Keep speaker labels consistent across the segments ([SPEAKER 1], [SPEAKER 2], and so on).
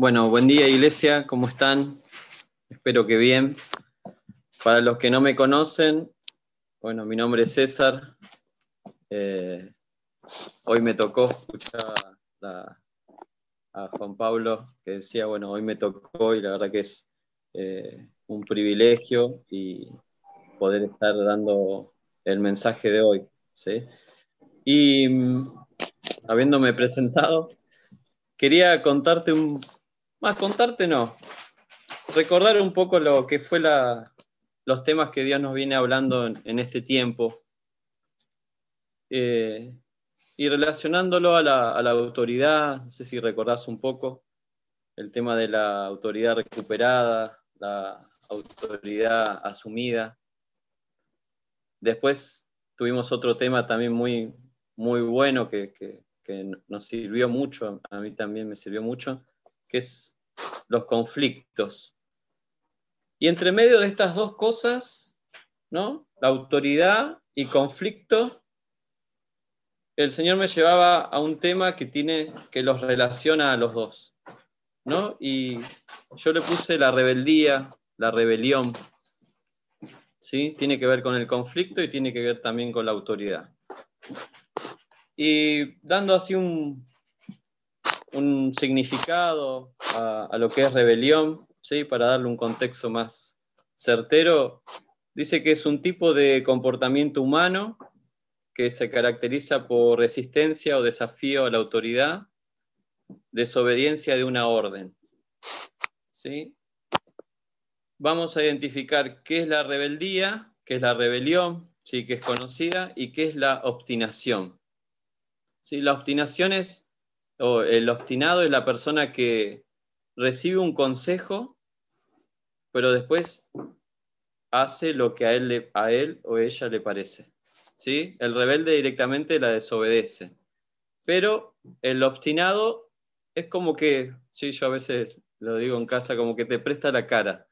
[SPEAKER 1] Bueno, buen día iglesia, ¿cómo están? Espero que bien. Para los que no me conocen, bueno, mi nombre es César. Eh, hoy me tocó escuchar a, Juan Pablo que decía, bueno, hoy me tocó y la verdad que es eh, un privilegio y poder estar dando el mensaje de hoy. ¿sí? Y mm, habiéndome presentado, quería contarte un, más contarte no. Recordar un poco lo que fue los temas que Dios nos viene hablando en, este tiempo. Eh, y relacionándolo a la, autoridad, no sé si recordás un poco el tema de la autoridad recuperada, la autoridad asumida. Después tuvimos otro tema también muy, muy bueno que, que nos sirvió mucho, a mí también me sirvió mucho, que es los conflictos. Y entre medio de estas dos cosas, ¿no? La autoridad y conflicto, el Señor me llevaba a un tema que tiene que los relaciona a los dos, ¿no? Y yo le puse la rebeldía, la rebelión, ¿sí? Tiene que ver con el conflicto y tiene que ver también con la autoridad. Y dando así un, un significado a, lo que es rebelión, ¿sí? para darle un contexto más certero, dice que es un tipo de comportamiento humano que se caracteriza por resistencia o desafío a la autoridad, desobediencia de una orden. ¿sí? Vamos a identificar qué es la rebeldía, qué es la rebelión, ¿sí? que es conocida, y qué es la obstinación. ¿Sí? La obstinación es el obstinado es la persona que recibe un consejo, pero después hace lo que a él, a él o ella le parece. ¿sí? El rebelde directamente la desobedece. Pero el obstinado es como que, sí, yo a veces lo digo en casa, como que te presta la cara.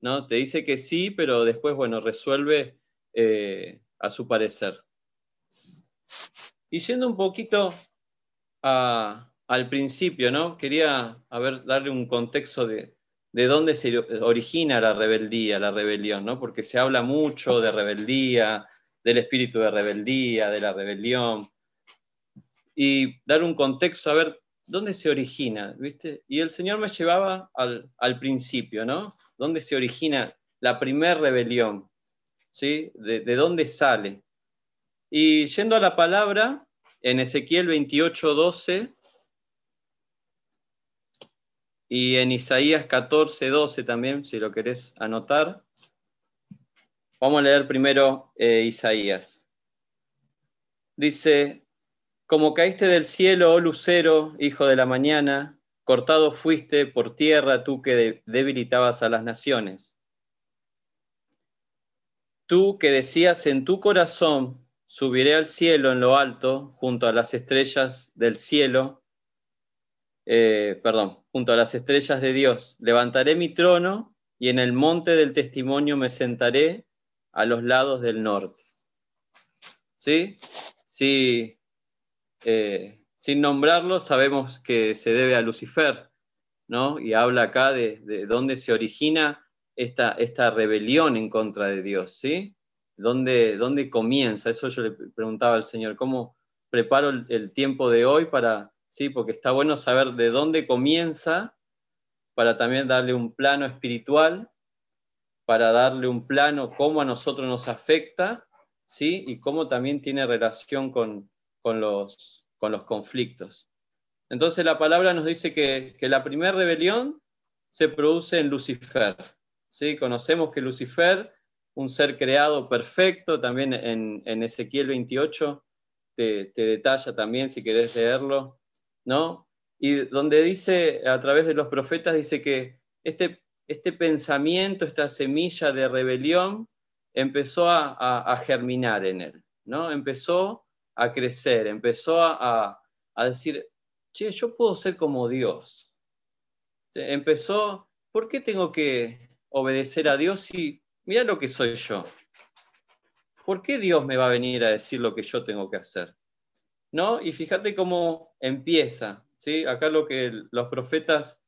[SPEAKER 1] ¿no? Te dice que sí, pero después, bueno, resuelve eh, a su parecer. Y siendo un poquito al principio, ¿no? Quería darle un contexto de, de dónde se origina la rebeldía, la rebelión, ¿no? Porque se habla mucho de rebeldía, del espíritu de rebeldía, de la rebelión. Y dar un contexto, a ver, ¿dónde se origina? ¿Viste? Y el Señor me llevaba al, principio, ¿no? ¿Dónde se origina la primera rebelión? ¿Sí? De, ¿De dónde sale? Y yendo a la palabra, en Ezequiel 28, 12 y en Isaías 14, 12 también, si lo querés anotar. Vamos a leer primero eh, Isaías. Dice, como caíste del cielo, oh lucero, hijo de la mañana, cortado fuiste por tierra tú que debilitabas a las naciones. Tú que decías en tu corazón, Subiré al cielo en lo alto, junto a las estrellas del cielo, eh, perdón, junto a las estrellas de Dios. Levantaré mi trono y en el monte del testimonio me sentaré a los lados del norte. ¿Sí? Sí. Eh, sin nombrarlo, sabemos que se debe a Lucifer, ¿no? Y habla acá de, de dónde se origina esta, esta rebelión en contra de Dios, ¿sí? ¿Dónde, comienza? Eso yo le preguntaba al Señor, ¿cómo preparo el, tiempo de hoy para, sí, porque está bueno saber de dónde comienza para también darle un plano espiritual, para darle un plano cómo a nosotros nos afecta, ¿sí? Y cómo también tiene relación con, los, con los conflictos. Entonces la palabra nos dice que, que la primera rebelión se produce en Lucifer. ¿sí? Conocemos que Lucifer un ser creado perfecto, también en, Ezequiel 28 te, detalla también, si querés leerlo, ¿no? Y donde dice, a través de los profetas, dice que este, este pensamiento, esta semilla de rebelión, empezó a, germinar en él, ¿no? Empezó a crecer, empezó a, a decir, che, yo puedo ser como Dios. Empezó, ¿por qué tengo que obedecer a Dios si mira lo que soy yo. ¿Por qué Dios me va a venir a decir lo que yo tengo que hacer? ¿No? Y fíjate cómo empieza, ¿sí? Acá lo que los profetas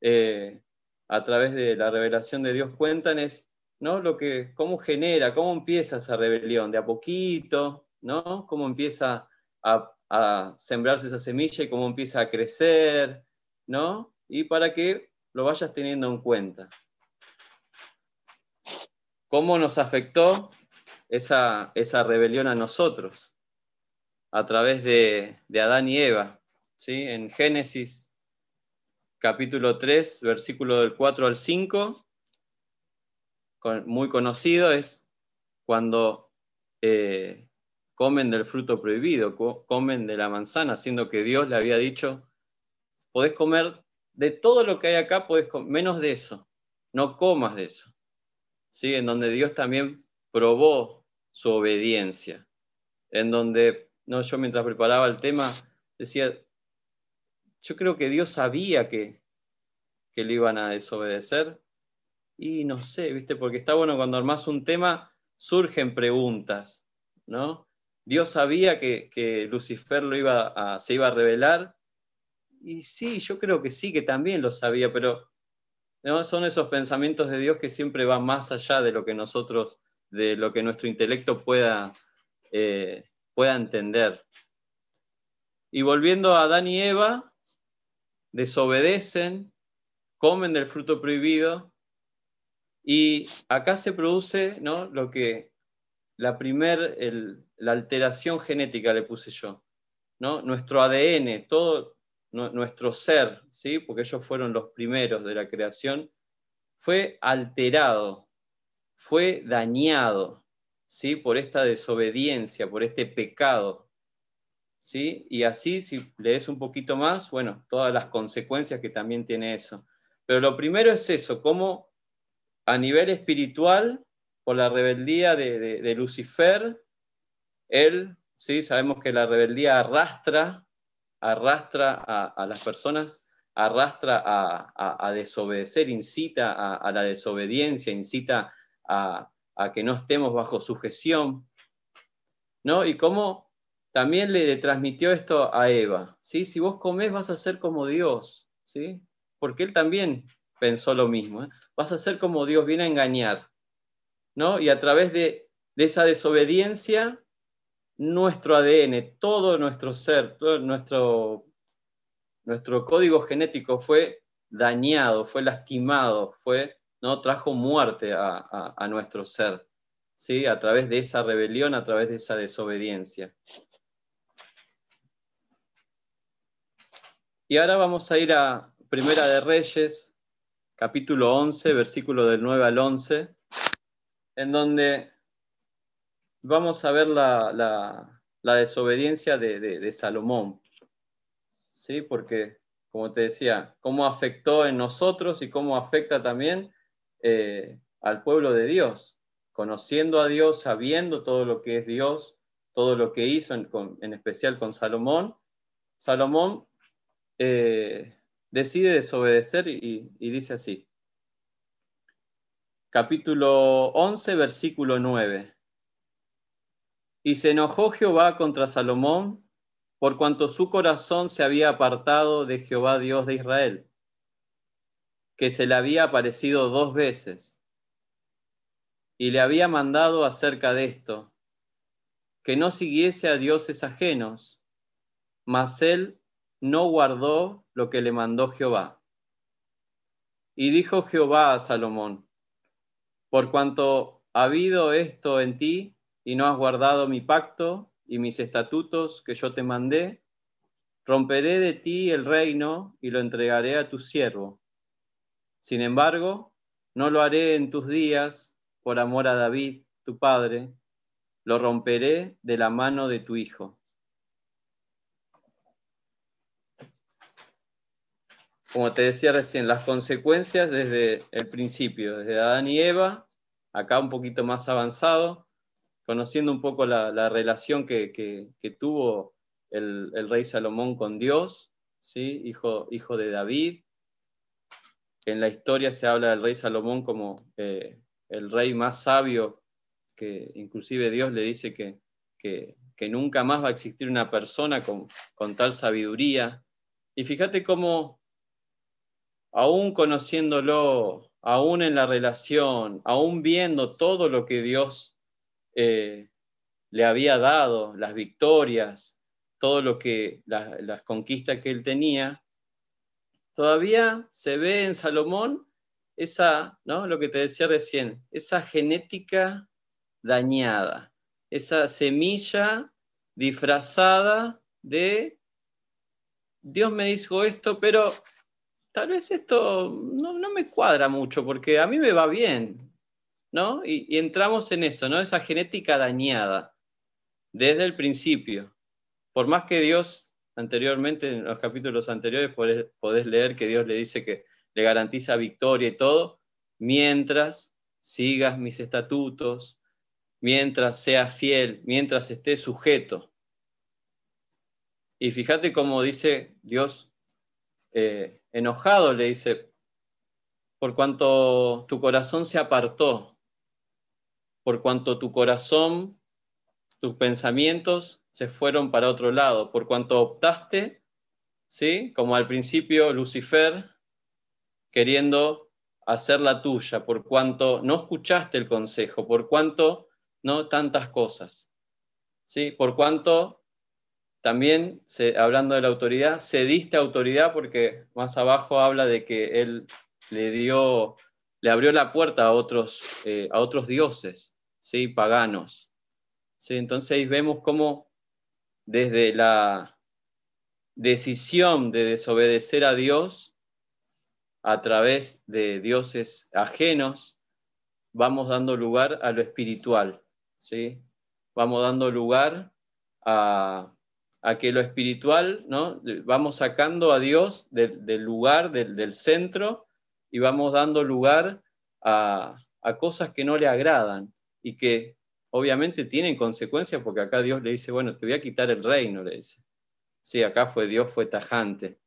[SPEAKER 1] eh, a través de la revelación de Dios cuentan es ¿no? Lo que, cómo genera, cómo empieza esa rebelión, de a poquito, ¿no? cómo empieza a, a sembrarse esa semilla y cómo empieza a crecer, ¿no? y para que lo vayas teniendo en cuenta. ¿Cómo nos afectó esa, esa rebelión a nosotros? A través de, de Adán y Eva. ¿sí? En Génesis capítulo 3, versículo del 4 al 5, muy conocido es cuando eh, comen del fruto prohibido, comen de la manzana, siendo que Dios le había dicho, podés comer de todo lo que hay acá, podés menos de eso, no comas de eso. ¿Sí? En donde Dios también probó su obediencia, en donde, no, yo mientras preparaba el tema decía, yo creo que Dios sabía que, que le iban a desobedecer. Y no sé, ¿viste? Porque está bueno cuando armás un tema, surgen preguntas, ¿no? Dios sabía que, Lucifer lo iba se iba a revelar. Y sí, yo creo que sí, que también lo sabía, pero ¿no? son esos pensamientos de Dios que siempre van más allá de lo que nosotros, de lo que nuestro intelecto pueda, eh, pueda entender. Y volviendo a Adán y Eva, desobedecen, comen del fruto prohibido, y acá se produce ¿no? lo que la primer, la alteración genética le puse yo, ¿no? nuestro ADN, todo nuestro ser, ¿sí? porque ellos fueron los primeros de la creación, fue alterado, fue dañado ¿sí? por esta desobediencia, por este pecado ¿sí? Y así, si lees un poquito más, bueno, todas las consecuencias que también tiene eso. Pero lo primero es eso, cómo a nivel espiritual, por la rebeldía de, Lucifer, él, ¿sí? Sabemos que la rebeldía arrastra, arrastra a, las personas, arrastra a, desobedecer, incita a, la desobediencia, incita a, que no estemos bajo sujeción, ¿no? Y cómo también le transmitió esto a Eva, ¿sí? Si vos comés vas a ser como Dios, ¿sí? Porque él también pensó lo mismo, ¿eh? vas a ser como Dios, viene a engañar, ¿no? Y a través de, esa desobediencia, nuestro ADN, todo nuestro ser, todo nuestro, nuestro código genético fue dañado, fue lastimado, fue, ¿no? trajo muerte a, a nuestro ser, ¿sí? a través de esa rebelión, a través de esa desobediencia. Y ahora vamos a ir a Primera de Reyes, capítulo 11, versículo del 9 al 11, en donde vamos a ver la, desobediencia de, Salomón. ¿Sí? Porque, como te decía, cómo afectó en nosotros y cómo afecta también eh, al pueblo de Dios, conociendo a Dios, sabiendo todo lo que es Dios, todo lo que hizo, en, especial con Salomón. Salomón eh, decide desobedecer y, dice así. Capítulo 11, versículo 9. Y se enojó Jehová contra Salomón por cuanto su corazón se había apartado de Jehová Dios de Israel, que se le había aparecido dos veces, y le había mandado acerca de esto, que no siguiese a dioses ajenos, mas él no guardó lo que le mandó Jehová. Y dijo Jehová a Salomón, por cuanto ha habido esto en ti y no has guardado mi pacto y mis estatutos que yo te mandé, romperé de ti el reino y lo entregaré a tu siervo. Sin embargo, no lo haré en tus días por amor a David, tu padre, lo romperé de la mano de tu hijo. como te decía recién, las consecuencias desde el principio, desde Adán y Eva, acá un poquito más avanzado, conociendo un poco la, relación que, tuvo el, rey Salomón con Dios, ¿sí? hijo, hijo de David. En la historia se habla del rey Salomón como eh, el rey más sabio, que inclusive Dios le dice que, que, nunca más va a existir una persona con, con tal sabiduría. Y fíjate cómo aún conociéndolo, aún en la relación, aún viendo todo lo que Dios eh, le había dado, las victorias, todo lo que, las conquistas que él tenía, todavía se ve en Salomón esa, ¿no? Lo que te decía recién, esa genética dañada, esa semilla disfrazada de Dios me dijo esto, pero tal vez esto no, me cuadra mucho porque a mí me va bien, ¿no? Y, y, entramos en eso, ¿no? Esa genética dañada desde el principio. Por más que Dios anteriormente, en los capítulos anteriores, podés, leer que Dios le dice que le garantiza victoria y todo, mientras sigas mis estatutos, mientras seas fiel, mientras estés sujeto. Y fíjate cómo dice Dios, eh, enojado, le dice, por cuanto tu corazón se apartó, por cuanto tu corazón, tus pensamientos se fueron para otro lado, por cuanto optaste, ¿sí? Como al principio Lucifer, queriendo hacer la tuya, por cuanto no escuchaste el consejo, por cuanto no tantas cosas, ¿sí? Por cuanto también, hablando de la autoridad, cediste autoridad porque más abajo habla de que él le dio, le abrió la puerta a otros, eh, a otros dioses, ¿sí? Paganos. ¿Sí? Entonces vemos cómo desde la decisión de desobedecer a Dios a través de dioses ajenos, vamos dando lugar a lo espiritual, ¿sí? Vamos dando lugar a, que lo espiritual, ¿no? Vamos sacando a Dios del, lugar, del, centro, y vamos dando lugar a, a cosas que no le agradan y que obviamente tienen consecuencias porque acá Dios le dice, bueno, te voy a quitar el reino, le dice. Sí, acá fue Dios, fue tajante,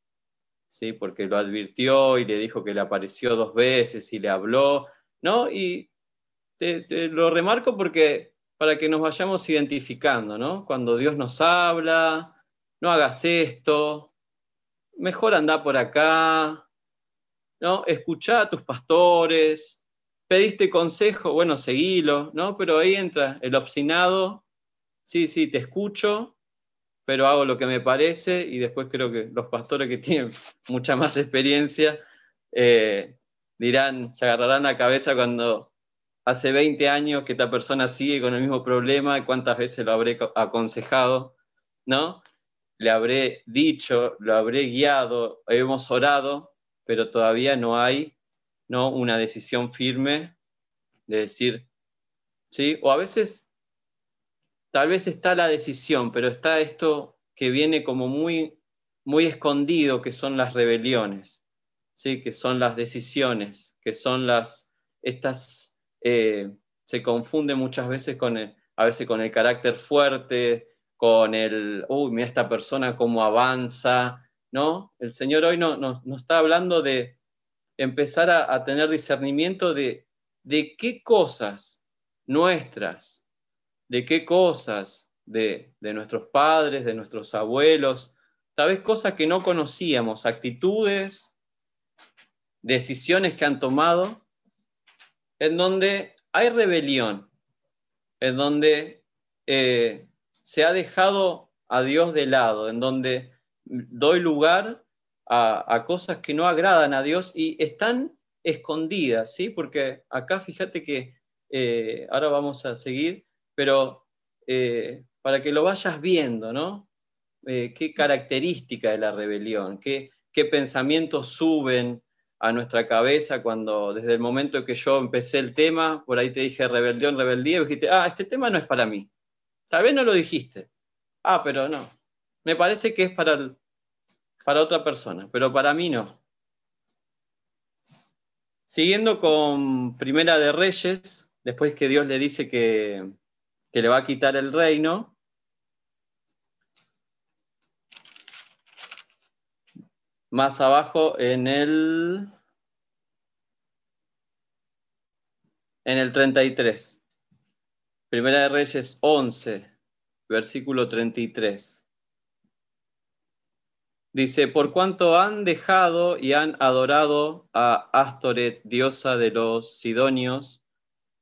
[SPEAKER 1] sí, porque lo advirtió y le dijo que le apareció dos veces y le habló, ¿no? Y te, lo remarco porque para que nos vayamos identificando, ¿no? Cuando Dios nos habla, no hagas esto, mejor anda por acá, ¿no? Escucha a tus pastores, pediste consejo, bueno, seguilo, ¿no? Pero ahí entra el obstinado, sí, sí, te escucho, pero hago lo que me parece y después creo que los pastores que tienen mucha más experiencia eh, dirán, se agarrarán la cabeza cuando hace 20 años que esta persona sigue con el mismo problema cuántas veces lo habré aconsejado, ¿no? Le habré dicho, lo habré guiado, hemos orado, pero todavía no hay ¿no? una decisión firme de decir, ¿sí? O a veces, tal vez está la decisión, pero está esto que viene como muy, muy escondido, que son las rebeliones, ¿sí? Que son las decisiones, que son las, estas, eh, se confunde muchas veces con el, a veces con el carácter fuerte, con el, uy, mira esta persona cómo avanza, ¿no? El Señor hoy no, nos está hablando de, empezar a, tener discernimiento de, de qué cosas nuestras, de qué cosas de, de, nuestros padres, de nuestros abuelos, tal vez cosas que no conocíamos, actitudes, decisiones que han tomado, en donde hay rebelión, en donde eh, se ha dejado a Dios de lado, en donde doy lugar a, cosas que no agradan a Dios y están escondidas, ¿sí? Porque acá fíjate que eh, ahora vamos a seguir, pero eh, para que lo vayas viendo, ¿no? Eh, qué característica de la rebelión, qué, qué pensamientos suben a nuestra cabeza cuando desde el momento que yo empecé el tema, por ahí te dije rebelión, rebeldía, y dijiste, ah, este tema no es para mí. Tal vez no lo dijiste. Ah, pero no. Me parece que es para el, para otra persona, pero para mí no. Siguiendo con Primera de Reyes, después que Dios le dice que, que le va a quitar el reino, más abajo en el en el 33. Primera de Reyes 11, versículo 33. Dice, por cuanto han dejado y han adorado a Astoret, diosa de los Sidonios,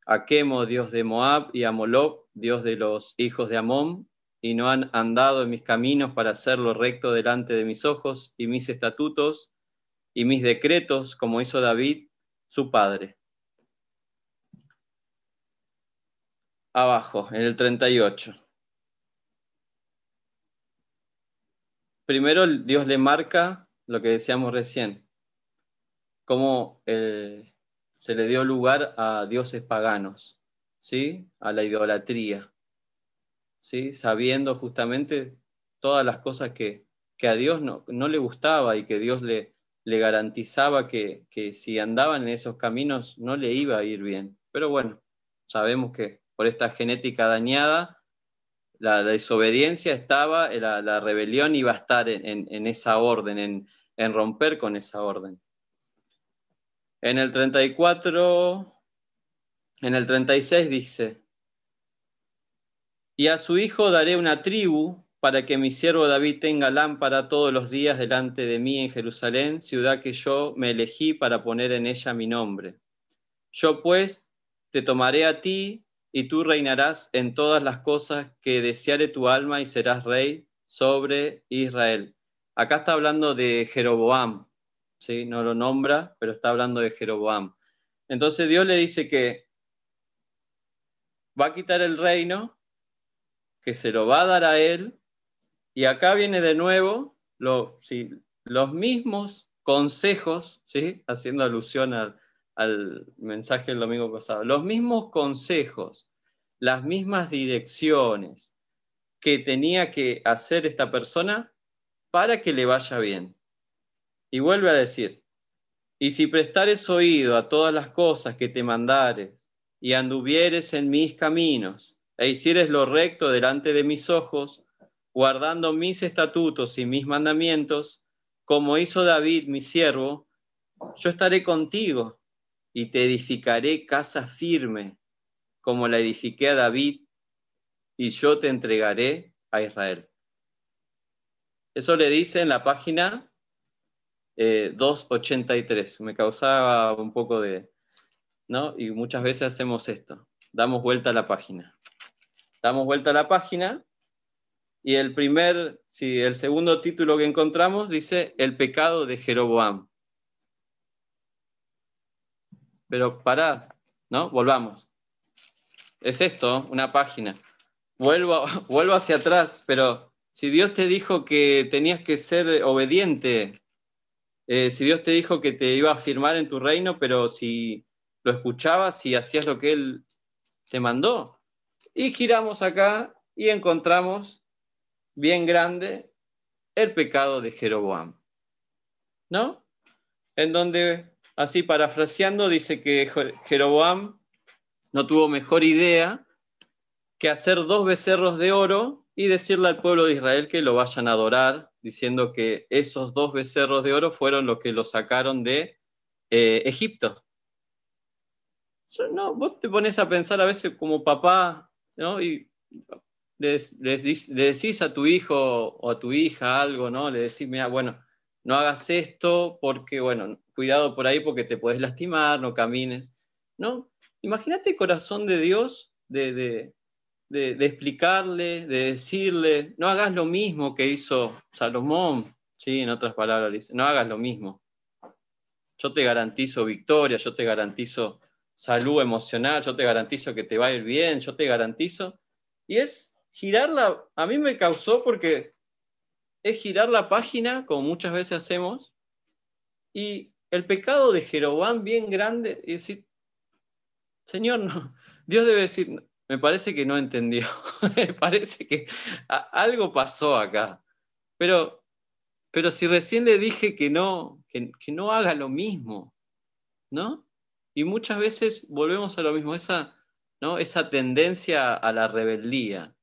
[SPEAKER 1] a Quemo, dios de Moab, y a Moloch, dios de los hijos de Amón, y no han andado en mis caminos para hacerlo recto delante de mis ojos, y mis estatutos y mis decretos, como hizo David, su padre. Abajo, en el 38. Primero Dios le marca lo que decíamos recién, cómo se le dio lugar a dioses paganos, ¿sí? a la idolatría, ¿sí? sabiendo justamente todas las cosas que, a Dios no, le gustaba y que Dios le, le garantizaba que, si andaban en esos caminos no le iba a ir bien. Pero bueno, sabemos que por esta genética dañada, la, desobediencia estaba, la, rebelión iba a estar en, esa orden, en, en romper con esa orden. En el 34, en el 36 dice, y a su hijo daré una tribu para que mi siervo David tenga lámpara todos los días delante de mí en Jerusalén, ciudad que yo me elegí para poner en ella mi nombre. Yo pues te tomaré a ti y tú reinarás en todas las cosas que deseare tu alma y serás rey sobre Israel. Acá está hablando de Jeroboam, ¿sí? no lo nombra, pero está hablando de Jeroboam. Entonces Dios le dice que va a quitar el reino, que se lo va a dar a él, y acá viene de nuevo lo, los mismos consejos, ¿sí? haciendo alusión al, al mensaje del domingo pasado, los mismos consejos, las mismas direcciones que tenía que hacer esta persona para que le vaya bien. Y vuelve a decir, y si prestares oído a todas las cosas que te mandares, y anduvieres en mis caminos, e hicieres lo recto delante de mis ojos, guardando mis estatutos y mis mandamientos, como hizo David, mi siervo, yo estaré contigo y te edificaré casa firme, como la edifiqué a David, y yo te entregaré a Israel. Eso le dice en la página 283. Eh, Me causaba un poco de, ¿no? Y muchas veces hacemos esto, damos vuelta a la página. Damos vuelta a la página y el primer, si el segundo título que encontramos dice El pecado de Jeroboam. Pero pará, ¿no? Volvamos. Es esto, una página. Vuelvo, vuelvo hacia atrás, pero si Dios te dijo que tenías que ser obediente eh, si Dios te dijo que te iba a firmar en tu reino, pero si lo escuchabas y hacías lo que Él te mandó. Y giramos acá y encontramos bien grande el pecado de Jeroboam. ¿No? En donde, así parafraseando, dice que Jeroboam no tuvo mejor idea que hacer dos becerros de oro y decirle al pueblo de Israel que lo vayan a adorar diciendo que esos dos becerros de oro fueron los que lo sacaron de eh, Egipto. no, vos te pones a pensar a veces como papá, ¿no? Y le, decís a tu hijo o a tu hija algo, ¿no? Le decís, mira, bueno, no hagas esto porque, bueno, cuidado por ahí porque te puedes lastimar, no camines, ¿no? Imagínate el corazón de Dios de, de, explicarle, de decirle, no hagas lo mismo que hizo Salomón, ¿sí? en otras palabras, no hagas lo mismo. Yo te garantizo victoria, yo te garantizo salud emocional, yo te garantizo que te va a ir bien, yo te garantizo. Y es girarla, a mí me causó porque es girar la página, como muchas veces hacemos, y el pecado de Jeroboam bien grande, y decir, Señor, no, Dios debe decir, me parece que no entendió. me parece que algo pasó acá. Pero, pero si recién le dije que no, que, no haga lo mismo, ¿no? Y muchas veces volvemos a lo mismo, esa, ¿no? esa tendencia a la rebeldía,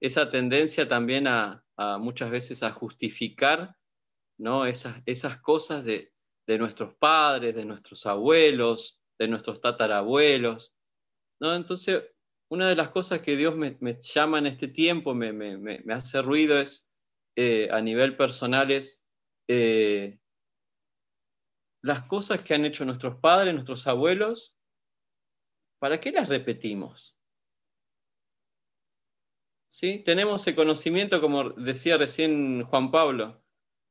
[SPEAKER 1] esa tendencia también a, muchas veces a justificar ¿no? esas, esas cosas de, de nuestros padres, de nuestros abuelos, de nuestros tatarabuelos. ¿no? Entonces, una de las cosas que Dios me, llama en este tiempo, me, hace ruido es, eh, a nivel personal, es eh, las cosas que han hecho nuestros padres, nuestros abuelos, ¿para qué las repetimos? ¿Sí? Tenemos el conocimiento, como decía recién Juan Pablo.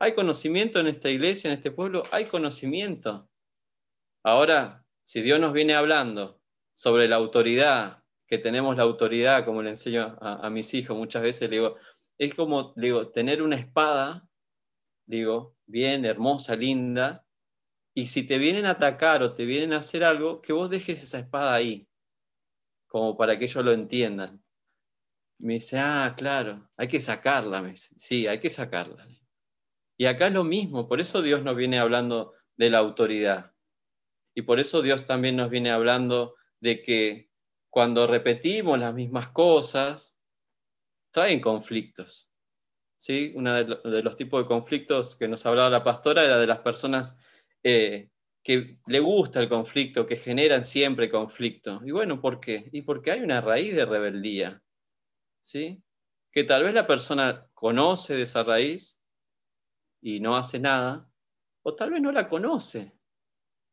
[SPEAKER 1] Hay conocimiento en esta iglesia, en este pueblo, hay conocimiento. Ahora, si Dios nos viene hablando sobre la autoridad, que tenemos la autoridad, como le enseño a, mis hijos muchas veces, le digo, es como digo, tener una espada, digo, bien, hermosa, linda, y si te vienen a atacar o te vienen a hacer algo, que vos dejes esa espada ahí, como para que ellos lo entiendan. Me dice, ah, claro, hay que sacarla. Sí, hay que sacarla. Y acá es lo mismo, por eso Dios nos viene hablando de la autoridad. Y por eso Dios también nos viene hablando de que cuando repetimos las mismas cosas, traen conflictos. ¿Sí? Uno de los tipos de conflictos que nos hablaba la pastora era de las personas eh, que le gusta el conflicto, que generan siempre conflicto. Y bueno, ¿por qué? Y porque hay una raíz de rebeldía. ¿Sí? Que tal vez la persona conoce de esa raíz y no hace nada, o tal vez no la conoce.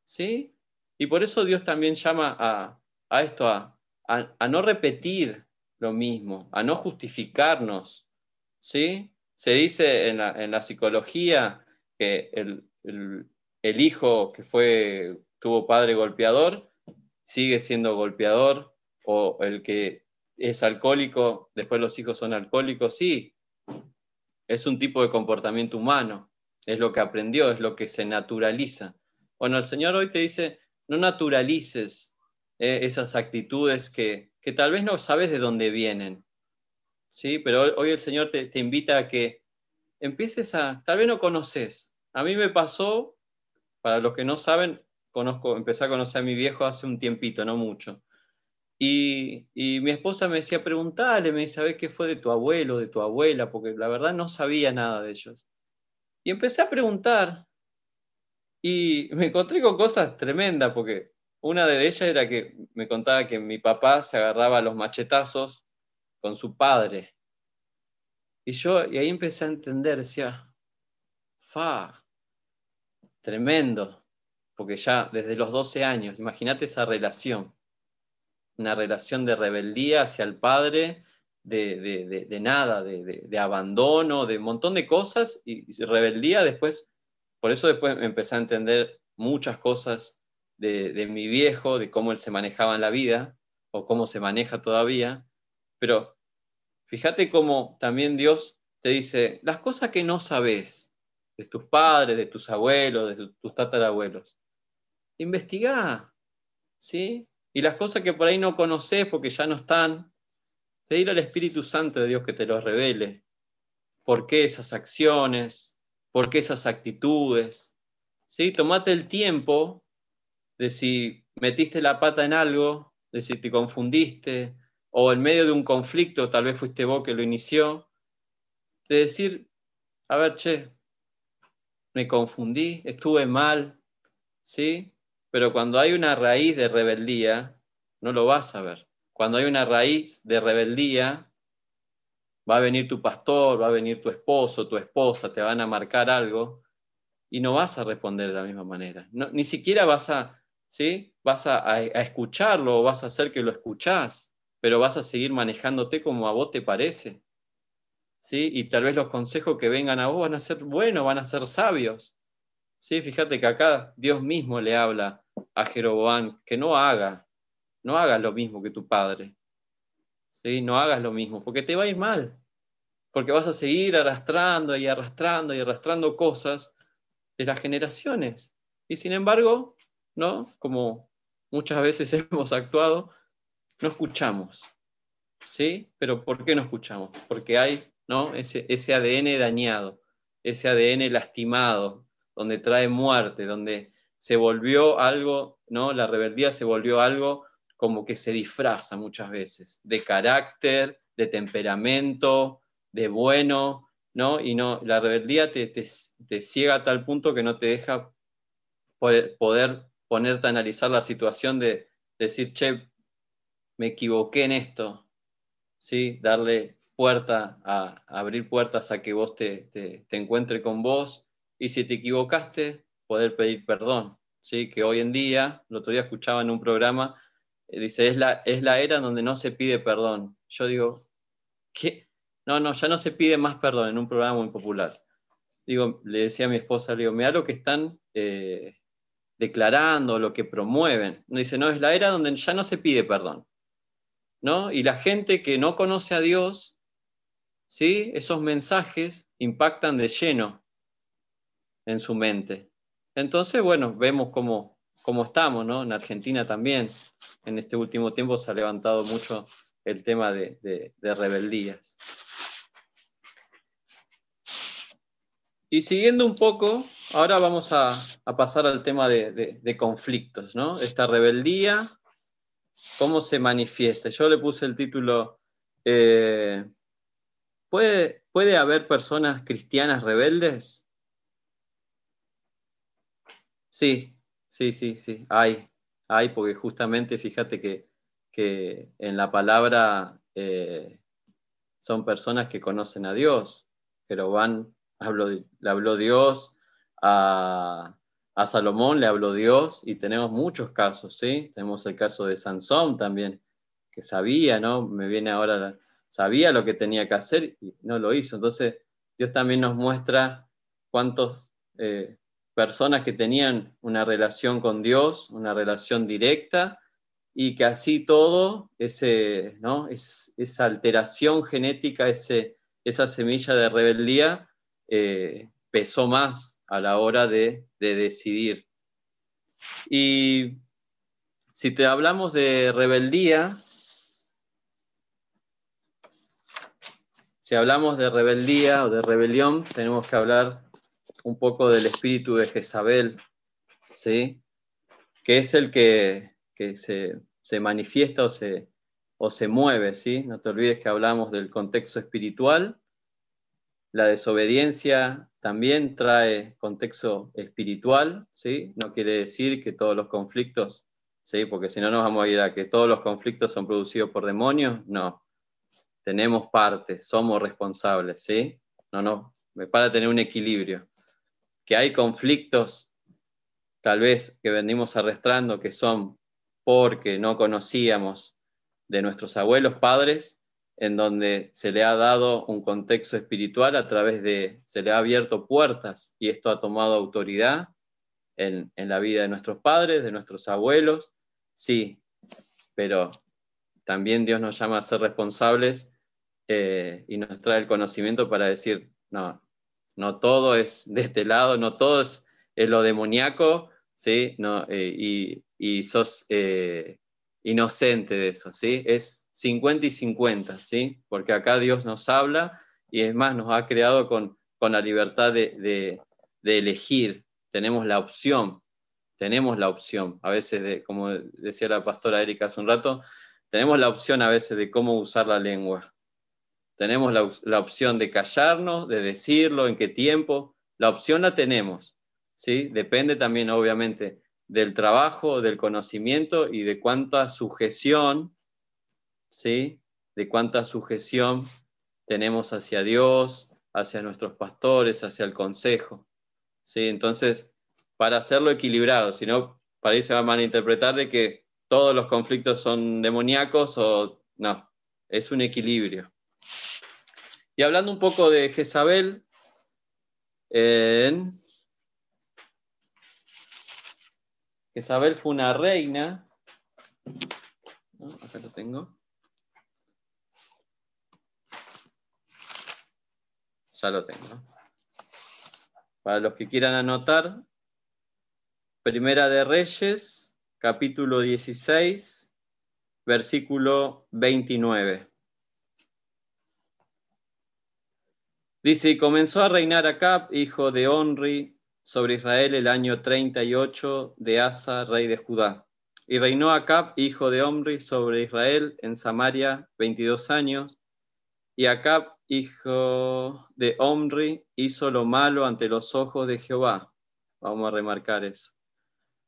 [SPEAKER 1] ¿Sí? Y por eso Dios también llama a, esto, a, a, no repetir lo mismo, a no justificarnos. ¿Sí? Se dice en la, en la psicología que el, el hijo que fue, tuvo padre golpeador, sigue siendo golpeador, o el que es alcohólico, después los hijos son alcohólicos, sí, es un tipo de comportamiento humano, es lo que aprendió, es lo que se naturaliza. Bueno, el Señor hoy te dice, no naturalices eh, esas actitudes que, que, tal vez no sabes de dónde vienen, ¿sí? Pero hoy, el Señor te, te invita a que empieces a, tal vez no conoces. A mí me pasó para los que no saben, conozco, empecé a conocer a mi viejo hace un tiempito, no mucho. Y, mi esposa me decía, preguntale, me dice, ¿sabes qué fue de tu abuelo, de tu abuela? Porque la verdad no sabía nada de ellos. Y empecé a preguntar y me encontré con cosas tremendas, porque una de ellas era que me contaba que mi papá se agarraba a los machetazos con su padre. Y yo, y ahí empecé a entender, decía, fa, Tremendo, porque ya desde los 12 años, imagínate esa relación, una relación de rebeldía hacia el padre, de, nada, de, abandono, de un montón de cosas, y, rebeldía después, por eso después empecé a entender muchas cosas de, mi viejo, de cómo él se manejaba en la vida, o cómo se maneja todavía, pero fíjate cómo también Dios te dice, las cosas que no sabes, de tus padres, de tus abuelos, de tus tatarabuelos. Investigá, ¿sí? Y las cosas que por ahí no conoces porque ya no están, pedir al Espíritu Santo de Dios que te los revele. ¿Por qué esas acciones? ¿Por qué esas actitudes? ¿Sí? Tomate el tiempo de si metiste la pata en algo, de si te confundiste, o en medio de un conflicto, tal vez fuiste vos que lo inició, de decir, a ver, che, me confundí, estuve mal, ¿sí? Pero cuando hay una raíz de rebeldía, no lo vas a ver. Cuando hay una raíz de rebeldía, va a venir tu pastor, va a venir tu esposo, tu esposa, te van a marcar algo y no vas a responder de la misma manera. ni siquiera vas a, ¿sí? Vas a, escucharlo o vas a hacer que lo escuchás, pero vas a seguir manejándote como a vos te parece. ¿sí? Y tal vez los consejos que vengan a vos van a ser buenos, van a ser sabios. ¿Sí? Fíjate que acá Dios mismo le habla a Jeroboam que no haga, no hagas lo mismo que tu padre. ¿sí? No hagas lo mismo, porque te va a ir mal. Porque vas a seguir arrastrando y arrastrando y arrastrando cosas de las generaciones. Y sin embargo, ¿no? Como muchas veces hemos actuado, no escuchamos. ¿Sí? Pero ¿por qué no escuchamos? Porque hay ese, ADN dañado, ese ADN lastimado, donde trae muerte, donde se volvió algo, ¿no? La rebeldía se volvió algo como que se disfraza muchas veces, de carácter, de temperamento, de bueno, ¿no? Y no, la rebeldía te, te, ciega a tal punto que no te deja poder, ponerte a analizar la situación de, decir, che, me equivoqué en esto, ¿sí? Darle puerta, a, abrir puertas a que vos te, te, encuentre con vos y si te equivocaste, poder pedir perdón. ¿sí? Que hoy en día, el otro día escuchaba en un programa, eh, dice, es la, es la era donde no se pide perdón. Yo digo, ¿qué? No, no, ya no se pide más perdón en un programa muy popular. Digo, le decía a mi esposa, le digo, mira lo que están eh, declarando, lo que promueven. Dice, no, es la era donde ya no se pide perdón. ¿no? Y la gente que no conoce a Dios, ¿sí? esos mensajes impactan de lleno en su mente. Entonces, bueno, vemos cómo, cómo estamos, ¿no? En Argentina también, en este último tiempo se ha levantado mucho el tema de, rebeldías. Y siguiendo un poco, ahora vamos a, pasar al tema de, conflictos, ¿no? Esta rebeldía, ¿cómo se manifiesta? Yo le puse el título, eh, ¿puede, ¿puede haber personas cristianas rebeldes? Sí, sí, sí, sí, hay, hay, porque justamente fíjate que, en la palabra eh, son personas que conocen a Dios. Jeroboam habló, le habló Dios, a, Salomón le habló Dios, y tenemos muchos casos, ¿sí? Tenemos el caso de Sansón también, que sabía, ¿no? Me viene ahora, sabía lo que tenía que hacer y no lo hizo. Entonces, Dios también nos muestra cuántos eh, personas que tenían una relación con Dios, una relación directa, y que así todo, esa alteración genética, ese, esa semilla de rebeldía, eh, pesó más a la hora de, de decidir. Y si te hablamos de rebeldía, si hablamos de rebeldía o de rebelión, tenemos que hablar un poco del espíritu de Jezabel, ¿sí? que es el que, se, manifiesta o se, o se mueve. ¿sí? No te olvides que hablamos del contexto espiritual. La desobediencia también trae contexto espiritual, ¿sí? no quiere decir que todos los conflictos, ¿sí? porque si no nos vamos a ir a que todos los conflictos son producidos por demonios, no. Tenemos parte, somos responsables, ¿sí? No, no, para tener un equilibrio que hay conflictos tal vez que venimos arrastrando que son porque no conocíamos de nuestros abuelos padres, en donde se le ha dado un contexto espiritual a través de, se le ha abierto puertas y esto ha tomado autoridad en, la vida de nuestros padres, de nuestros abuelos, sí, pero también Dios nos llama a ser responsables eh, y nos trae el conocimiento para decir, no, no todo es de este lado, no todo es, lo demoníaco, ¿sí? No, eh, y, sos eh, inocente de eso, ¿sí? Es 50 y 50, ¿sí? Porque acá Dios nos habla y es más, nos ha creado con, con la libertad de, elegir, tenemos la opción, tenemos la opción, a veces, de, como decía la pastora Erika hace un rato, tenemos la opción a veces de cómo usar la lengua, tenemos la, opción de callarnos, de decirlo, en qué tiempo. La opción la tenemos. ¿sí? Depende también, obviamente, del trabajo, del conocimiento y de cuánta sujeción, ¿sí? de cuánta sujeción tenemos hacia Dios, hacia nuestros pastores, hacia el consejo. ¿sí? Entonces, para hacerlo equilibrado, si no, para ahí va a malinterpretar de que todos los conflictos son demoníacos o no, es un equilibrio. Y hablando un poco de Jezabel, Jezabel fue una reina. Acá lo tengo. Ya lo tengo. Para los que quieran anotar, Primera de Reyes, capítulo 16, versículo 29. Dice, y comenzó a reinar Acab, hijo de Onri, sobre Israel el año 38 de Asa, rey de Judá. Y reinó Acab, hijo de Omri, sobre Israel en Samaria 22 años. Y Acab, hijo de Omri, hizo lo malo ante los ojos de Jehová. Vamos a remarcar eso.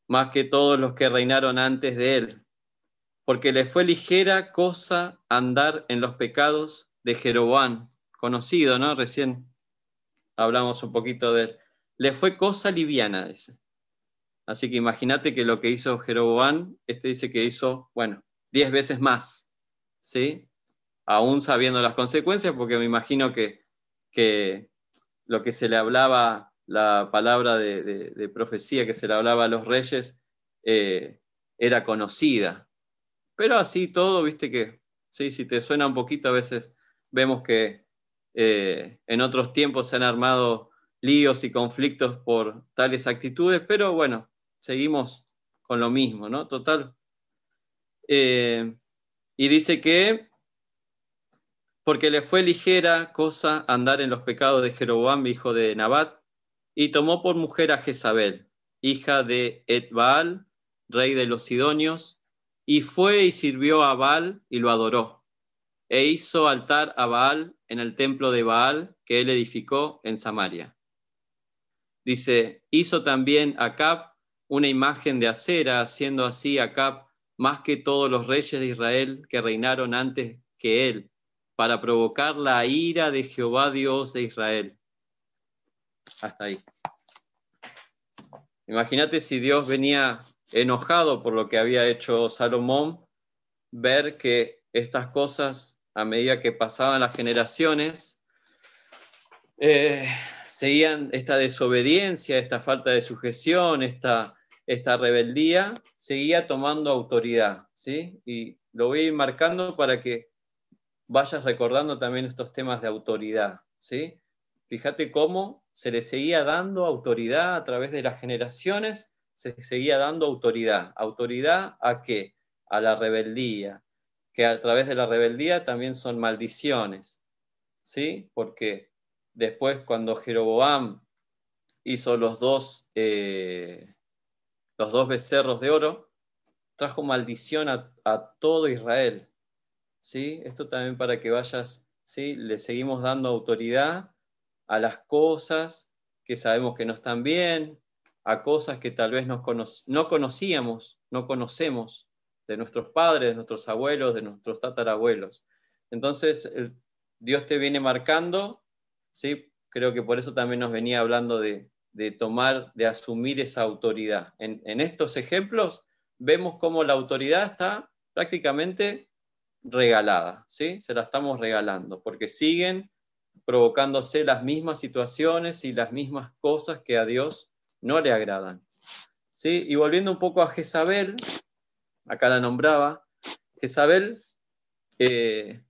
[SPEAKER 1] Más que todos los que reinaron antes de él. Porque le fue ligera cosa andar en los pecados de Jeroboam, conocido, ¿no? Recién hablamos un poquito de él. le fue cosa liviana, dice. Así que imagínate que lo que hizo Jeroboam, este dice que hizo, bueno, diez veces más, ¿sí? Aún sabiendo las consecuencias, porque me imagino que, que lo que se le hablaba, la palabra de, profecía que se le hablaba a los reyes, eh, era conocida. Pero así todo, viste que, sí, si te suena un poquito, a veces vemos que eh, en otros tiempos se han armado líos y conflictos por tales actitudes, pero bueno, seguimos con lo mismo, ¿no? Total. Eh, y dice que porque le fue ligera cosa andar en los pecados de Jeroboam, hijo de Nabat, y tomó por mujer a Jezabel, hija de Etbaal, rey de los Sidonios, y fue y sirvió a Baal y lo adoró, e hizo altar a Baal en el templo de Baal que él edificó en Samaria. Dice, hizo también Acab una imagen de acera, haciendo así Acab más que todos los reyes de Israel que reinaron antes que él, para provocar la ira de Jehová Dios de Israel. Hasta ahí. Imagínate si Dios venía enojado por lo que había hecho Salomón, ver que estas cosas, a medida que pasaban las generaciones, eh, seguían esta desobediencia, esta falta de sujeción, esta, esta rebeldía, seguía tomando autoridad. ¿sí? Y lo voy a ir marcando para que vayas recordando también estos temas de autoridad. ¿sí? Fíjate cómo se le seguía dando autoridad a través de las generaciones, se seguía dando autoridad. ¿Autoridad a qué? A la rebeldía, que a través de la rebeldía también son maldiciones. ¿Sí? Porque después cuando Jeroboam hizo los dos, eh, los dos becerros de oro, trajo maldición a, todo Israel. ¿sí? Esto también para que vayas, ¿sí? le seguimos dando autoridad a las cosas que sabemos que no están bien, a cosas que tal vez no conocíamos, no conocemos de nuestros padres, de nuestros abuelos, de nuestros tatarabuelos. Entonces, Dios te viene marcando, ¿sí? creo que por eso también nos venía hablando de, tomar, de asumir esa autoridad. En, estos ejemplos vemos cómo la autoridad está prácticamente regalada, ¿sí? Se la estamos regalando, porque siguen provocándose las mismas situaciones y las mismas cosas que a Dios no le agradan. ¿Sí? Y volviendo un poco a Jezabel, acá la nombraba, Jezabel, eh,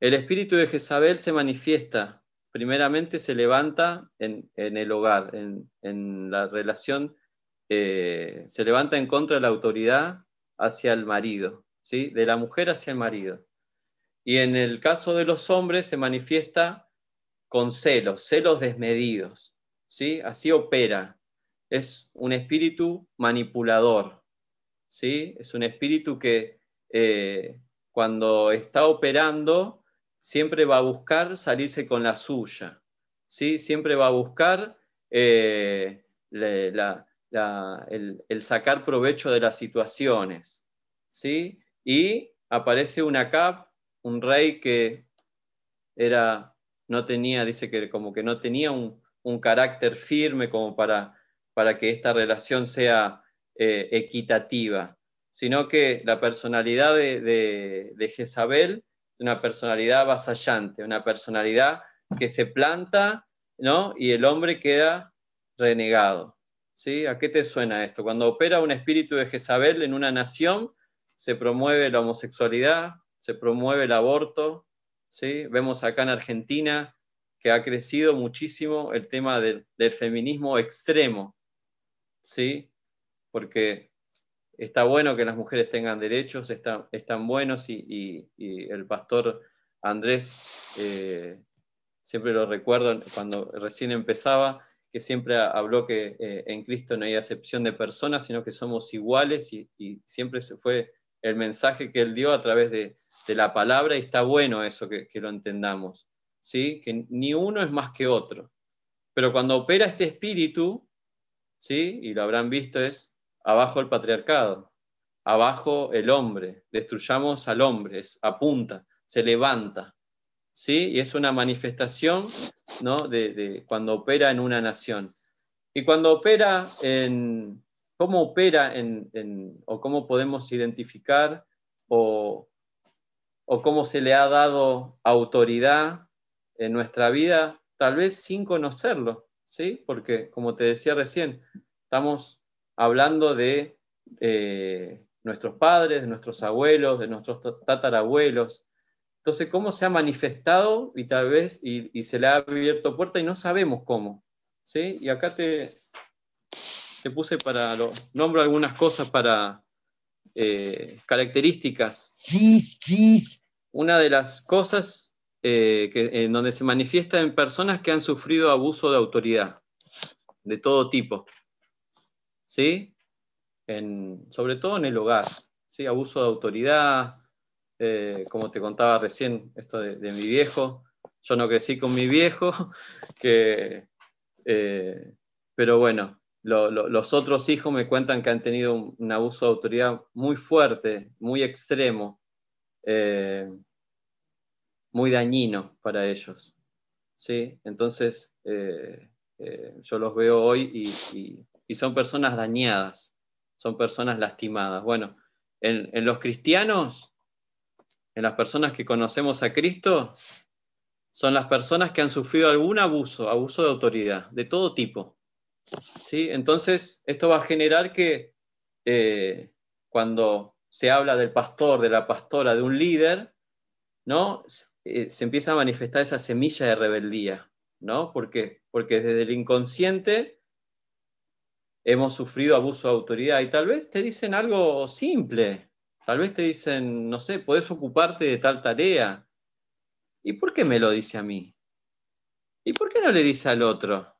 [SPEAKER 1] el espíritu de Jezabel se manifiesta, primeramente se levanta en, el hogar, en, la relación, eh, se levanta en contra de la autoridad hacia el marido, ¿sí? de la mujer hacia el marido. Y en el caso de los hombres se manifiesta con celos, celos desmedidos. ¿sí? Así opera. Es un espíritu manipulador. ¿Sí? Es un espíritu que eh, cuando está operando siempre va a buscar salirse con la suya. ¿sí? Siempre va a buscar eh, el, el, sacar provecho de las situaciones. ¿sí? Y aparece una cap, un rey que era, no tenía, dice que como que no tenía un, carácter firme como para, para, que esta relación sea eh, equitativa, sino que la personalidad de, de, Jezabel una personalidad vasallante, una personalidad que se planta, ¿no? Y el hombre queda renegado. ¿Sí? ¿A qué te suena esto? Cuando opera un espíritu de Jezabel en una nación, se promueve la homosexualidad, se promueve el aborto. ¿sí? Vemos acá en Argentina que ha crecido muchísimo el tema del, feminismo extremo, ¿sí? Porque está bueno que las mujeres tengan derechos, están buenos y, el pastor Andrés, eh, siempre lo recuerdo cuando recién empezaba, que siempre habló que eh, en Cristo no hay acepción de personas, sino que somos iguales y, siempre fue el mensaje que él dio a través de, la palabra y está bueno eso que, lo entendamos, ¿sí? que ni uno es más que otro. Pero cuando opera este espíritu, ¿sí? y lo habrán visto, es abajo el patriarcado, abajo el hombre, destruyamos al hombre, apunta, se levanta. ¿sí? Y es una manifestación ¿no? de, cuando opera en una nación. Y cuando opera en, ¿cómo opera en, o cómo podemos identificar o, o cómo se le ha dado autoridad en nuestra vida, tal vez sin conocerlo, ¿sí? Porque, como te decía recién, estamos hablando de eh, nuestros padres, de nuestros abuelos, de nuestros tatarabuelos. Entonces, ¿cómo se ha manifestado y tal vez y, se le ha abierto puerta y no sabemos cómo? ¿sí? Y acá te, te puse para, lo, nombro algunas cosas para eh, características. Una de las cosas eh, que, en donde se manifiesta en personas que han sufrido abuso de autoridad, de todo tipo. ¿Sí? sobre todo en el hogar, ¿sí? abuso de autoridad, eh, como te contaba recién, esto de, mi viejo. Yo no crecí con mi viejo, que, eh, pero bueno, los otros hijos me cuentan que han tenido un, abuso de autoridad muy fuerte, muy extremo, eh, muy dañino para ellos. ¿sí? Entonces, yo los veo hoy y son personas dañadas son personas lastimadas. Bueno, en, los cristianos, en las personas que conocemos a Cristo, son las personas que han sufrido algún abuso, abuso de autoridad, de todo tipo. ¿Sí? Entonces, esto va a generar que eh, cuando se habla del pastor, de la pastora, de un líder, ¿no? Eh, se empieza a manifestar esa semilla de rebeldía, ¿no? ¿Por qué? Porque desde el inconsciente hemos sufrido abuso de autoridad y tal vez te dicen algo simple, tal vez te dicen, no sé, puedes ocuparte de tal tarea. ¿Y por qué me lo dice a mí? ¿Y por qué no le dice al otro?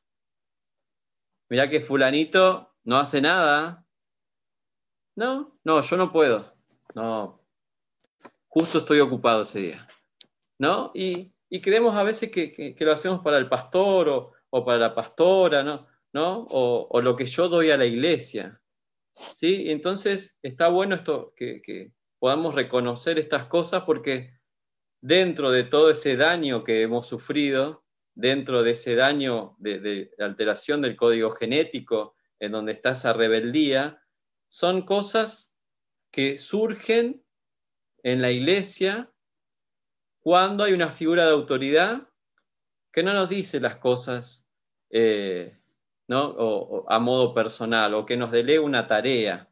[SPEAKER 1] Mirá que fulanito no hace nada. No, no, yo no puedo. No, justo estoy ocupado ese día. ¿No? Y, creemos a veces que, lo hacemos para el pastor o, o para la pastora, ¿no? ¿No? O, lo que yo doy a la iglesia. ¿sí? Entonces está bueno esto que, podamos reconocer estas cosas porque dentro de todo ese daño que hemos sufrido, dentro de ese daño de, alteración del código genético, en donde está esa rebeldía, son cosas que surgen en la iglesia cuando hay una figura de autoridad que no nos dice las cosas eh, o, a modo personal, o que nos delegue una tarea.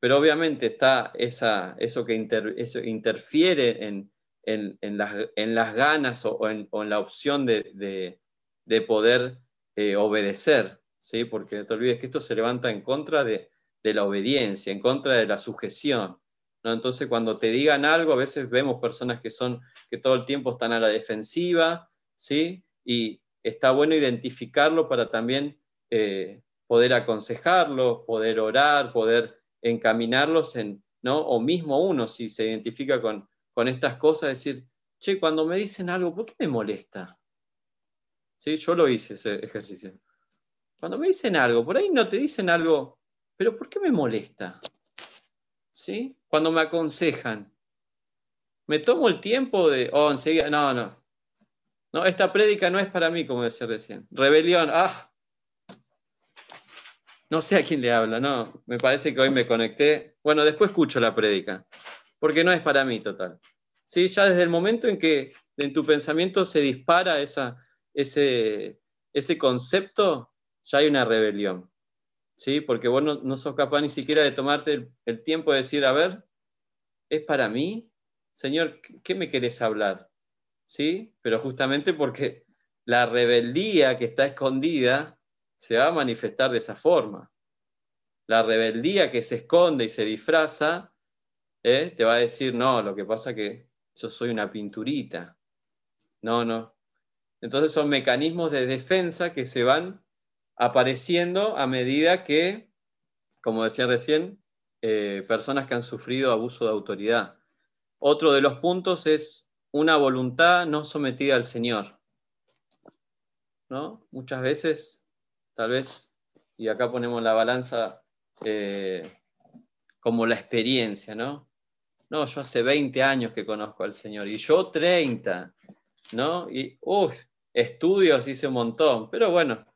[SPEAKER 1] Pero obviamente está esa, eso que interfiere en, las, ganas o, en, la opción de, poder eh, obedecer, ¿sí? porque no te olvides que esto se levanta en contra de, la obediencia, en contra de la sujeción. ¿no? Entonces, cuando te digan algo, a veces vemos personas que, son, que todo el tiempo están a la defensiva, ¿sí? y está bueno identificarlo para también eh, poder aconsejarlos, poder orar, poder encaminarlos en, ¿no? O mismo uno, si se identifica con, con estas cosas, decir, che, cuando me dicen algo, ¿por qué me molesta? ¿Sí? Yo lo hice ese ejercicio. Cuando me dicen algo, por ahí no te dicen algo, pero ¿por qué me molesta? ¿Sí? Cuando me aconsejan, me tomo el tiempo de, oh, enseguida, no, no. No, esta prédica no es para mí, como decía recién. Rebelión, ah, no sé a quién le habla, no. Me parece que hoy me conecté. Bueno, después escucho la prédica, porque no es para mí total. Sí, ya desde el momento en que en tu pensamiento se dispara esa, ese, ese concepto, ya hay una rebelión. ¿Sí? Porque vos no, sos capaz ni siquiera de tomarte el, el, tiempo de decir, a ver, ¿es para mí? Señor, ¿qué me querés hablar? ¿Sí? Pero justamente porque la rebeldía que está escondida se va a manifestar de esa forma. La rebeldía que se esconde y se disfraza, ¿eh? te va a decir, no, lo que pasa que yo soy una pinturita. No, no. Entonces son mecanismos de defensa que se van apareciendo a medida que, como decía recién, eh, personas que han sufrido abuso de autoridad. Otro de los puntos es una voluntad no sometida al Señor. ¿no? Muchas veces tal vez, y acá ponemos la balanza eh, como la experiencia, ¿no? No, yo hace 20 años que conozco al Señor y yo 30, ¿no? Y, uff, estudios hice un montón, pero bueno,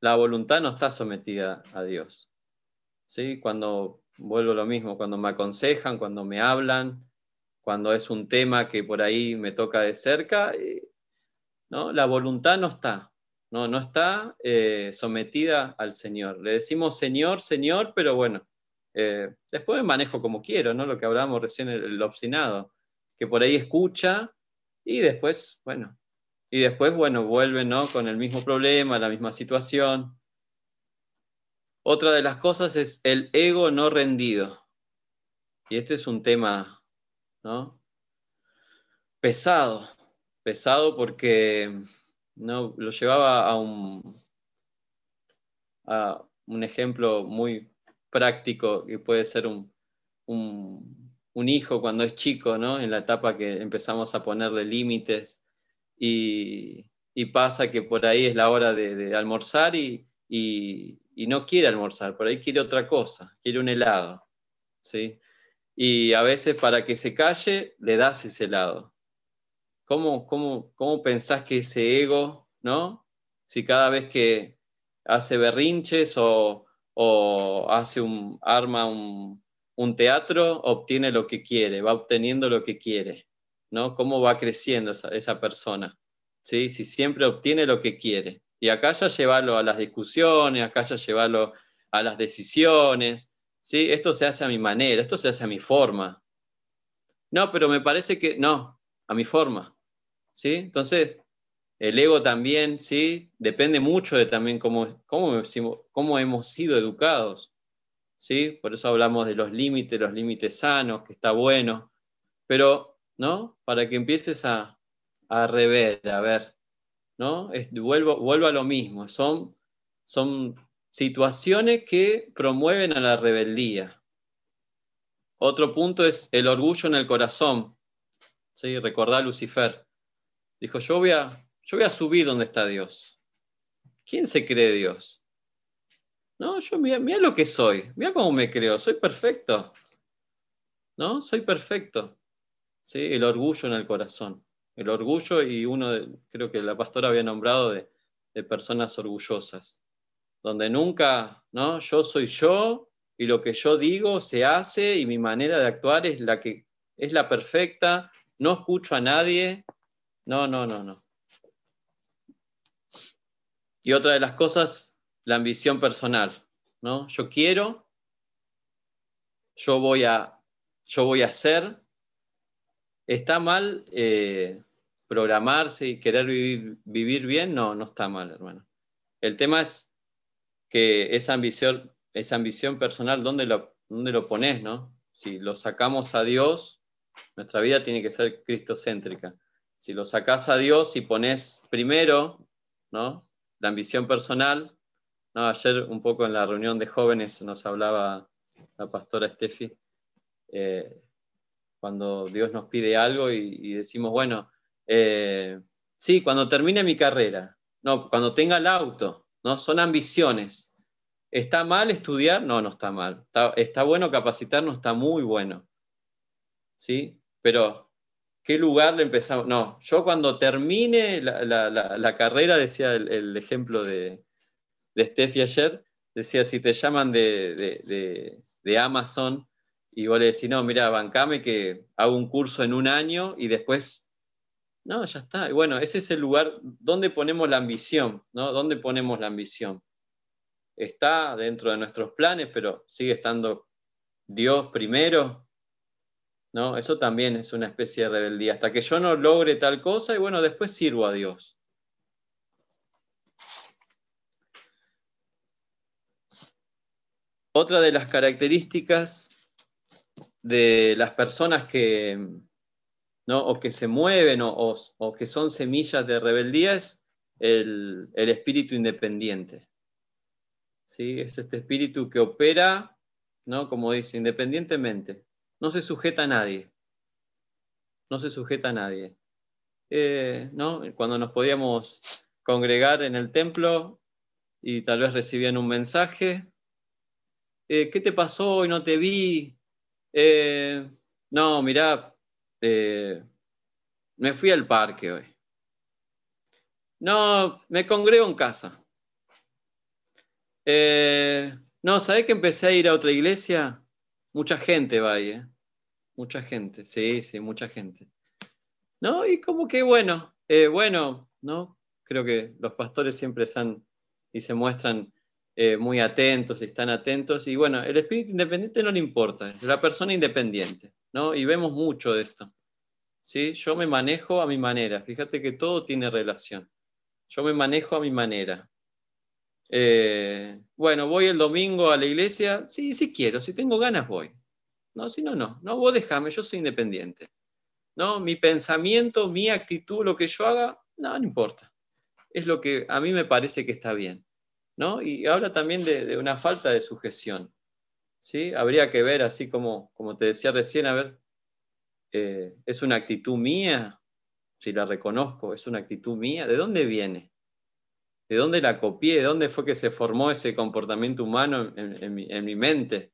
[SPEAKER 1] la voluntad no está sometida a Dios. ¿Sí? Cuando vuelvo lo mismo, cuando me aconsejan, cuando me hablan, cuando es un tema que por ahí me toca de cerca, ¿no? la voluntad no está, no, no está eh, sometida al Señor. Le decimos Señor, Señor, pero bueno, eh, después manejo como quiero, ¿no? Lo que hablábamos recién, el, el obstinado, que por ahí escucha y después, bueno, y después, bueno, vuelve, ¿no? Con el mismo problema, la misma situación. Otra de las cosas es el ego no rendido. Y este es un tema, ¿no? Pesado, pesado porque no, lo llevaba a un, ejemplo muy práctico que puede ser un, un, hijo cuando es chico, ¿no? En la etapa que empezamos a ponerle límites y, pasa que por ahí es la hora de, almorzar y, no quiere almorzar, por ahí quiere otra cosa, quiere un helado, ¿sí? Y a veces para que se calle le das ese helado. ¿Cómo, cómo, cómo pensás que ese ego, ¿no? Si cada vez que hace berrinches o, hace un, arma un, un teatro, obtiene lo que quiere, va obteniendo lo que quiere. ¿no? Cómo va creciendo esa, persona, ¿sí? Si siempre obtiene lo que quiere. Y acá ya llevarlo a las discusiones, acá ya llevarlo a las decisiones, ¿sí? Esto se hace a mi manera, esto se hace a mi forma. No, pero me parece que no, a mi forma, ¿sí? Entonces, el ego también, ¿sí? Depende mucho de también cómo, cómo, cómo hemos sido educados, ¿sí? Por eso hablamos de los límites, los límites sanos, que está bueno, pero ¿no? Para que empieces a, rever, a ver, ¿no? vuelvo, a lo mismo, son, son situaciones que promueven a la rebeldía. Otro punto es el orgullo en el corazón. ¿Sí? Recordá a Lucifer. Dijo, yo voy, a, yo voy a subir donde está Dios. ¿Quién se cree Dios? No, yo mira, lo que soy, mira cómo me creo, soy perfecto. ¿No? Soy perfecto. El orgullo en el corazón. El orgullo y uno, creo que la pastora había nombrado de, personas orgullosas, donde nunca, ¿no? Yo soy yo y lo que yo digo se hace y mi manera de actuar es la que es la perfecta, no escucho a nadie. No, no, no, no. Y otra de las cosas, la ambición personal, ¿no? Yo quiero, yo voy a, yo voy a hacer, ¿Está mal eh, programarse y querer vivir, bien? No, no está mal, hermano. El tema es que esa ambición, esa ambición personal, ¿dónde lo, dónde lo pones, no? Si lo sacamos a Dios, nuestra vida tiene que ser cristocéntrica. Si lo sacas a Dios y pones primero, ¿no? La ambición personal. ¿no? Ayer un poco en la reunión de jóvenes nos hablaba la pastora Steffi. Eh, cuando Dios nos pide algo y, decimos, bueno, eh, sí, cuando termine mi carrera, no, cuando tenga el auto, ¿no? Son ambiciones. ¿Está mal estudiar? No, no está mal. Está, bueno capacitarnos, está muy bueno. ¿Sí? Pero, ¿qué lugar le empezamos? No, yo cuando termine la, carrera, decía el, ejemplo de, de Steffi ayer, decía, si te llaman de, de Amazon, y vos le decís, no, mira, bancame que hago un curso en un año y después, no, ya está. Y bueno, ese es el lugar donde ponemos la ambición, ¿no? ¿Dónde ponemos la ambición? Está dentro de nuestros planes, pero sigue estando Dios primero, ¿no? Eso también es una especie de rebeldía. Hasta que yo no logre tal cosa y bueno, después sirvo a Dios. Otra de las características de las personas que, ¿no? o que se mueven o, que son semillas de rebeldía es el, espíritu independiente. ¿Sí? Es este espíritu que opera, ¿no? como dice, independientemente. No se sujeta a nadie. No se sujeta a nadie. Eh, ¿no? Cuando nos podíamos congregar en el templo y tal vez recibían un mensaje, eh, ¿qué te pasó hoy? No te vi, eh, no, mirá, me fui al parque hoy. No, me congrego en casa. No, ¿sabés que empecé a ir a otra iglesia? Mucha gente va ahí, ¿eh? Mucha gente, sí, sí, mucha gente. ¿No? Y como que bueno, eh, bueno, ¿no? Creo que los pastores siempre están y se muestran eh, muy atentos y están atentos. Y bueno, el espíritu independiente no le importa, es la persona independiente, ¿no? Y vemos mucho de esto. ¿sí? Yo me manejo a mi manera, fíjate que todo tiene relación. Yo me manejo a mi manera. Eh, bueno, voy el domingo a la iglesia, sí, sí quiero, si tengo ganas voy. No, si no, no, no, vos déjame, yo soy independiente. ¿No? Mi pensamiento, mi actitud, lo que yo haga, no, no importa. Es lo que a mí me parece que está bien. ¿no? Y habla también de, una falta de sujeción. ¿sí? Habría que ver, así como, como te decía recién, a ver, eh, ¿es una actitud mía? Si la reconozco, ¿es una actitud mía? ¿De dónde viene? ¿De dónde la copié? ¿De dónde fue que se formó ese comportamiento humano en, mi, mente?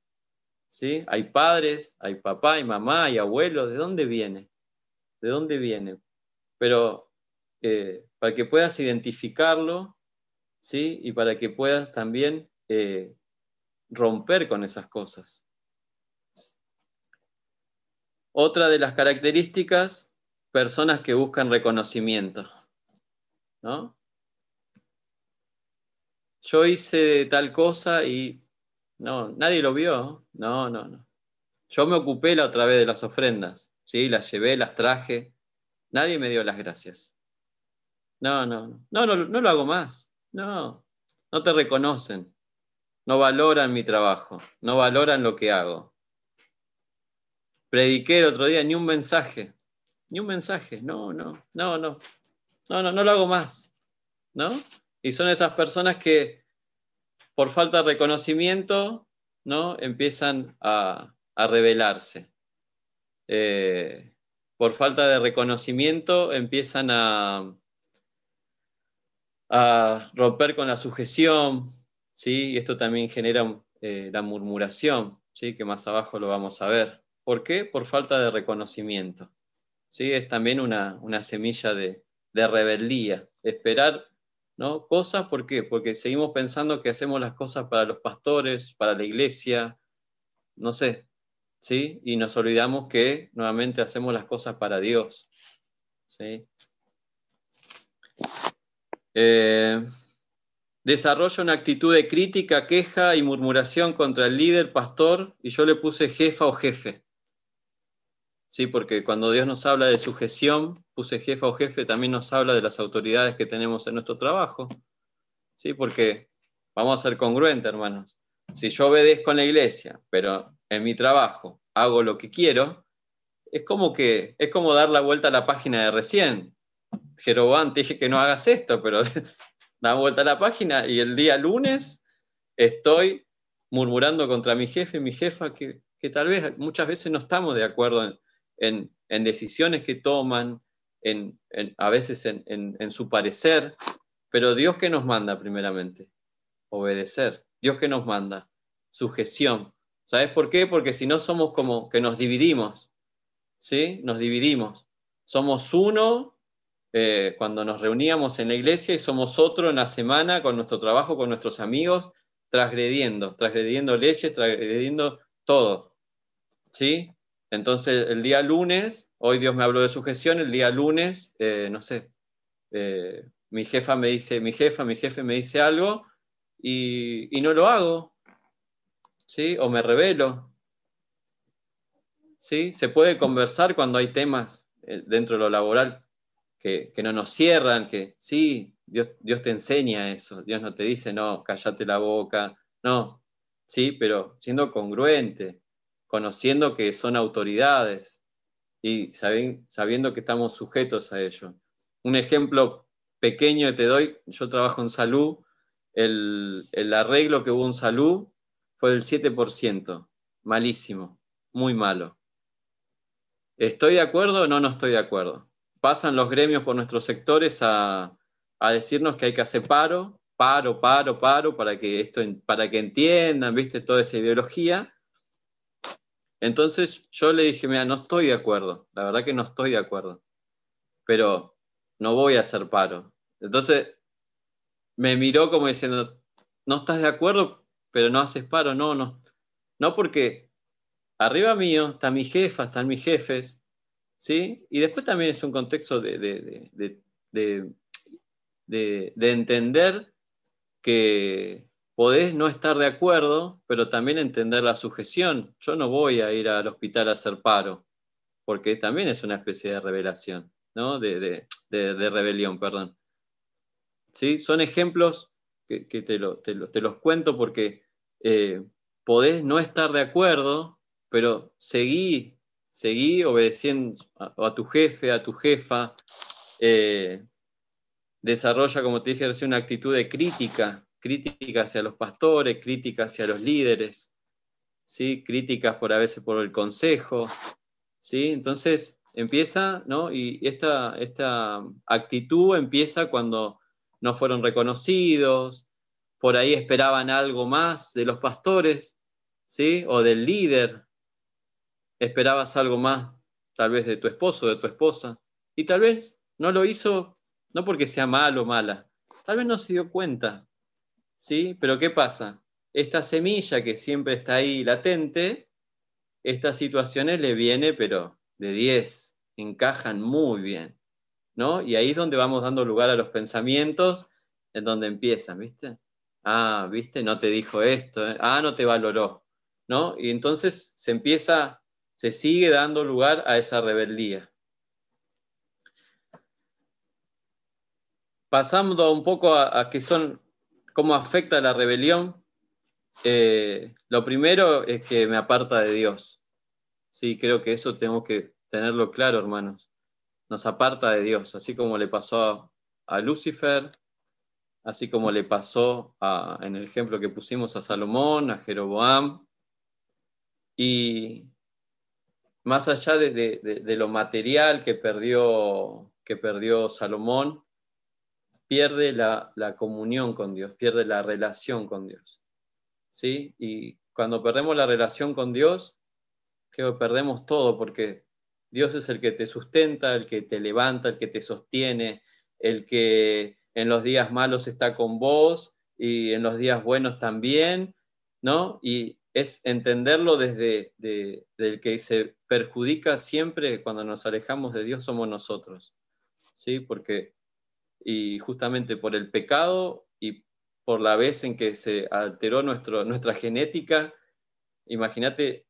[SPEAKER 1] ¿Sí? Hay padres, hay papá, hay mamá, hay abuelos. ¿De dónde viene? ¿De dónde viene? Pero eh, para que puedas identificarlo, ¿sí? Y para que puedas también eh, romper con esas cosas. Otra de las características, personas que buscan reconocimiento. ¿no? Yo hice tal cosa y no, nadie lo vio. No, no, no. Yo me ocupé la otra vez de las ofrendas, ¿sí? Las llevé, las traje. Nadie me dio las gracias. No, no, no, no, no lo hago más. No, no te reconocen. No valoran mi trabajo. No valoran lo que hago. Prediqué el otro día ni un mensaje. Ni un mensaje. No, no, no, no. No, no, no lo hago más. ¿No? Y son esas personas que por falta de reconocimiento, ¿no? Empiezan a, rebelarse. Eh, por falta de reconocimiento empiezan a, a romper con la sujeción, ¿sí? y esto también genera eh, la murmuración, ¿sí? que más abajo lo vamos a ver. ¿Por qué? Por falta de reconocimiento. ¿sí? Es también una, semilla de, de rebeldía, esperar ¿no? Cosas, ¿por qué? Porque seguimos pensando que hacemos las cosas para los pastores, para la iglesia, no sé, ¿sí? Y nos olvidamos que nuevamente hacemos las cosas para Dios, ¿sí? Eh, desarrolla una actitud de crítica, queja y murmuración contra el líder, pastor, y yo le puse jefa o jefe. Sí, porque cuando Dios nos habla de sujeción, puse jefa o jefe, también nos habla de las autoridades que tenemos en nuestro trabajo. Sí, porque vamos a ser congruentes, hermanos. Si yo obedezco en la iglesia, pero en mi trabajo hago lo que quiero, es como que es como dar la vuelta a la página de recién. Jeroboam, te dije que no hagas esto, pero da vuelta a la página y el día lunes estoy murmurando contra mi jefe, mi jefa, que, que tal vez muchas veces no estamos de acuerdo en, en, decisiones que toman, en, a veces en, su parecer, pero Dios que nos manda primeramente, obedecer. Dios que nos manda, sujeción. ¿Sabes por qué? Porque si no somos como que nos dividimos, ¿sí? Nos dividimos. Somos uno eh, cuando nos reuníamos en la iglesia y somos otro en la semana con nuestro trabajo, con nuestros amigos, transgrediendo, transgrediendo leyes, transgrediendo todo. ¿Sí? Entonces, el día lunes, hoy Dios me habló de sujeción, el día lunes, eh, no sé, eh, mi jefa me dice, mi jefa, mi jefe me dice algo y, no lo hago, ¿sí? O me revelo, ¿sí? Se puede conversar cuando hay temas eh, dentro de lo laboral que, no nos cierran, que sí, Dios, Dios te enseña eso, Dios no te dice, no, cállate la boca, no, sí, pero siendo congruente, conociendo que son autoridades y sabiendo que estamos sujetos a ello. Un ejemplo pequeño que te doy, yo trabajo en salud, el, arreglo que hubo en salud fue del 7%, malísimo, muy malo. ¿Estoy de acuerdo o no, no estoy de acuerdo? Pasan los gremios por nuestros sectores a, a decirnos que hay que hacer paro, paro, paro, paro, para que, esto, para que entiendan, viste, toda esa ideología. Entonces yo le dije, mira, no estoy de acuerdo, la verdad que no estoy de acuerdo, pero no voy a hacer paro. Entonces me miró como diciendo, no estás de acuerdo, pero no haces paro, no, no. No porque arriba mío están mis jefas, están mis jefes, ¿sí? Y después también es un contexto de, de, de entender que podés no estar de acuerdo, pero también entender la sujeción. Yo no voy a ir al hospital a hacer paro, porque también es una especie de revelación, ¿no? De, rebelión, perdón. ¿Sí? Son ejemplos que, te, los cuento porque eh, podés no estar de acuerdo, pero seguí, seguí obedeciendo a, tu jefe, a tu jefa. Eh, desarrolla, como te dije una actitud de crítica crítica hacia los pastores, crítica hacia los líderes, ¿sí? críticas por a veces por el consejo. ¿sí? Entonces empieza, ¿no? y esta, esta actitud empieza cuando no fueron reconocidos, por ahí esperaban algo más de los pastores, ¿sí? o del líder, esperabas algo más tal vez de tu esposo, de tu esposa, y tal vez no lo hizo, no porque sea malo o mala, tal vez no se dio cuenta ¿sí? Pero ¿qué pasa? Esta semilla que siempre está ahí latente, estas situaciones le viene, pero de 10, encajan muy bien, ¿no? Y ahí es donde vamos dando lugar a los pensamientos, en donde empiezan, ¿viste? Ah, ¿viste? No te dijo esto, ¿eh? ah, no te valoró, ¿no? Y entonces se empieza, se sigue dando lugar a esa rebeldía. Pasando un poco a, a que son ¿Cómo afecta la rebelión? Eh, lo primero es que me aparta de Dios. Sí, creo que eso tenemos que tenerlo claro, hermanos. Nos aparta de Dios, así como le pasó a, Lucifer, así como le pasó en el ejemplo que pusimos a Salomón, a Jeroboam. Y más allá de, lo material que perdió, que perdió Salomón, pierde la, comunión con Dios, pierde la relación con Dios. ¿Sí? Y cuando perdemos la relación con Dios, que perdemos todo porque Dios es el que te sustenta, el que te levanta, el que te sostiene, el que en los días malos está con vos y en los días buenos también, ¿no? Y es entenderlo desde el que se perjudica siempre cuando nos alejamos de Dios somos nosotros, ¿sí? Porque y justamente por el pecado y por la vez en que se alteró nuestro, nuestra genética, imagínate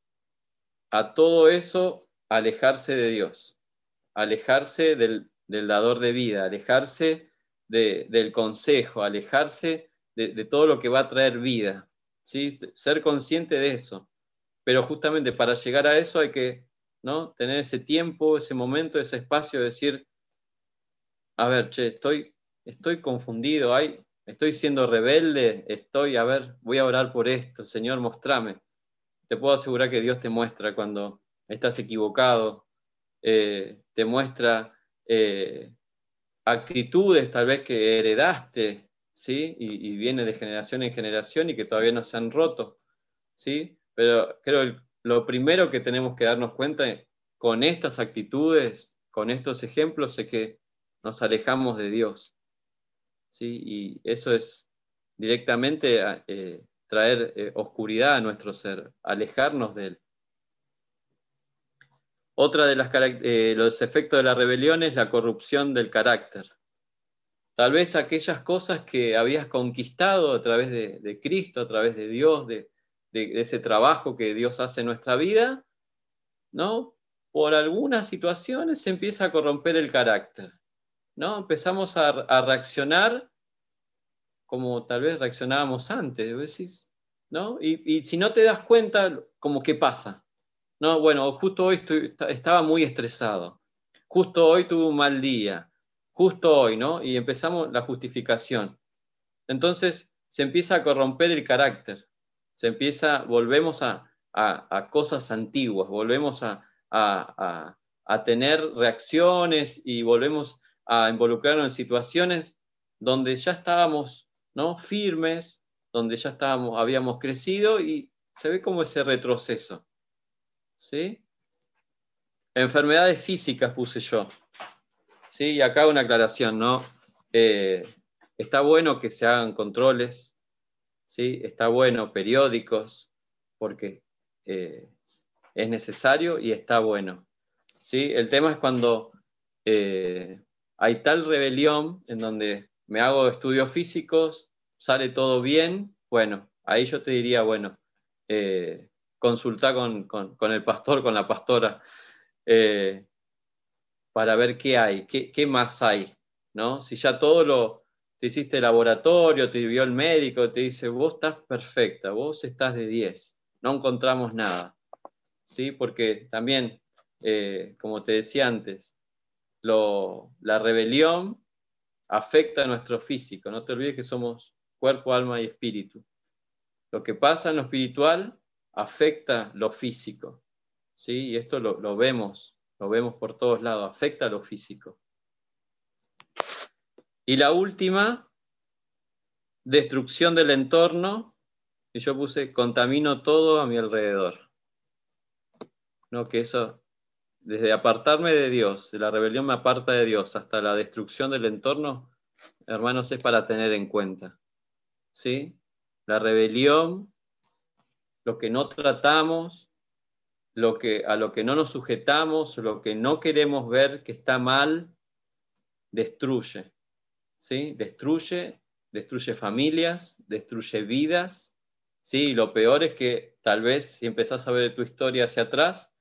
[SPEAKER 1] a todo eso alejarse de Dios, alejarse del, dador de vida, alejarse del consejo, alejarse de, todo lo que va a traer vida, ¿sí? ser consciente de eso. Pero justamente para llegar a eso hay que ¿no? tener ese tiempo, ese momento, ese espacio de decir, a ver, che, estoy, estoy confundido, estoy siendo rebelde, estoy, a ver, voy a orar por esto, Señor, mostrame. Te puedo asegurar que Dios te muestra cuando estás equivocado, eh, te muestra eh, actitudes tal vez que heredaste, ¿sí? Y, y, viene de generación en generación y que todavía no se han roto, ¿sí? Pero creo que lo primero que tenemos que darnos cuenta con estas actitudes, con estos ejemplos, es que nos alejamos de Dios. ¿sí? Y eso es directamente eh, traer eh, oscuridad a nuestro ser, alejarnos de él. Otra de eh, los efectos de la rebelión es la corrupción del carácter. Tal vez aquellas cosas que habías conquistado a través de, Cristo, a través de Dios, de, de, ese trabajo que Dios hace en nuestra vida, ¿no? Por algunas situaciones se empieza a corromper el carácter. ¿No? Empezamos a, reaccionar como tal vez reaccionábamos antes, ¿no? Y, si no te das cuenta, como que pasa, ¿no? Bueno, justo hoy estaba muy estresado, justo hoy tuve un mal día, justo hoy, ¿no? Y empezamos la justificación. Entonces se empieza a corromper el carácter, se empieza, volvemos a, cosas antiguas, volvemos a, a, tener reacciones y volvemos a involucrarnos en situaciones donde ya estábamos ¿no? firmes, donde ya estábamos, habíamos crecido y se ve como ese retroceso. ¿sí? Enfermedades físicas puse yo. ¿sí? Y acá una aclaración, ¿no? Eh, está bueno que se hagan controles, ¿sí? Está bueno, periódicos, porque eh, es necesario y está bueno. ¿sí? El tema es cuando eh, hay tal rebelión en donde me hago estudios físicos, sale todo bien, bueno, ahí yo te diría, bueno, eh, consulta con, el pastor, con la pastora, eh, para ver qué hay, qué, más hay, ¿no? Si ya todo lo, te hiciste laboratorio, te vio el médico, te dice, vos estás perfecta, vos estás de 10, no encontramos nada, ¿sí? Porque también, eh, como te decía antes, la rebelión afecta a nuestro físico, no te olvides que somos cuerpo, alma y espíritu. Lo que pasa en lo espiritual afecta lo físico. ¿sí? Y esto lo, vemos, lo vemos por todos lados, afecta lo físico. Y la última, destrucción del entorno, y yo puse contamino todo a mi alrededor. No, que eso, desde apartarme de Dios, la rebelión me aparta de Dios, hasta la destrucción del entorno, hermanos, es para tener en cuenta. ¿Sí? La rebelión lo que no tratamos, lo que, a lo que no nos sujetamos, lo que no queremos ver que está mal, destruye. ¿sí? Destruye, destruye familias, destruye vidas. ¿sí? Y lo peor es que tal vez si empezás a ver tu historia hacia atrás,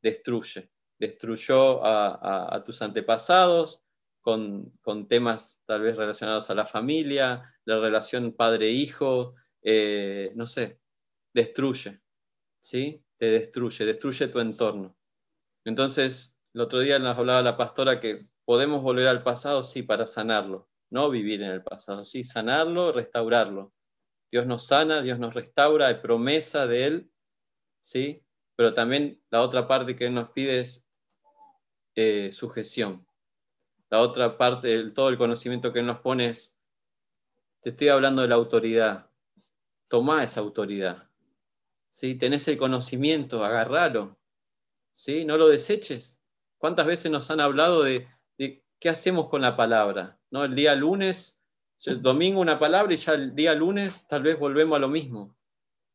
[SPEAKER 1] destruye. Destruyó a, tus antepasados con, temas tal vez relacionados a la familia, la relación padre-hijo, eh, no sé, destruye, ¿sí? Te destruye, destruye tu entorno. Entonces, el otro día nos hablaba la pastora que podemos volver al pasado, sí, para sanarlo, no vivir en el pasado, sí, sanarlo, restaurarlo. Dios nos sana, Dios nos restaura, hay promesa de Él, ¿sí? Pero también la otra parte que Él nos pide es eh, sujeción. La otra parte, todo el conocimiento que nos pone es, te estoy hablando de la autoridad, toma esa autoridad, ¿sí? Tenés el conocimiento, agarralo, ¿sí? No lo deseches. ¿Cuántas veces nos han hablado de, qué hacemos con la palabra? ¿No? El día lunes, el domingo una palabra y ya el día lunes tal vez volvemos a lo mismo.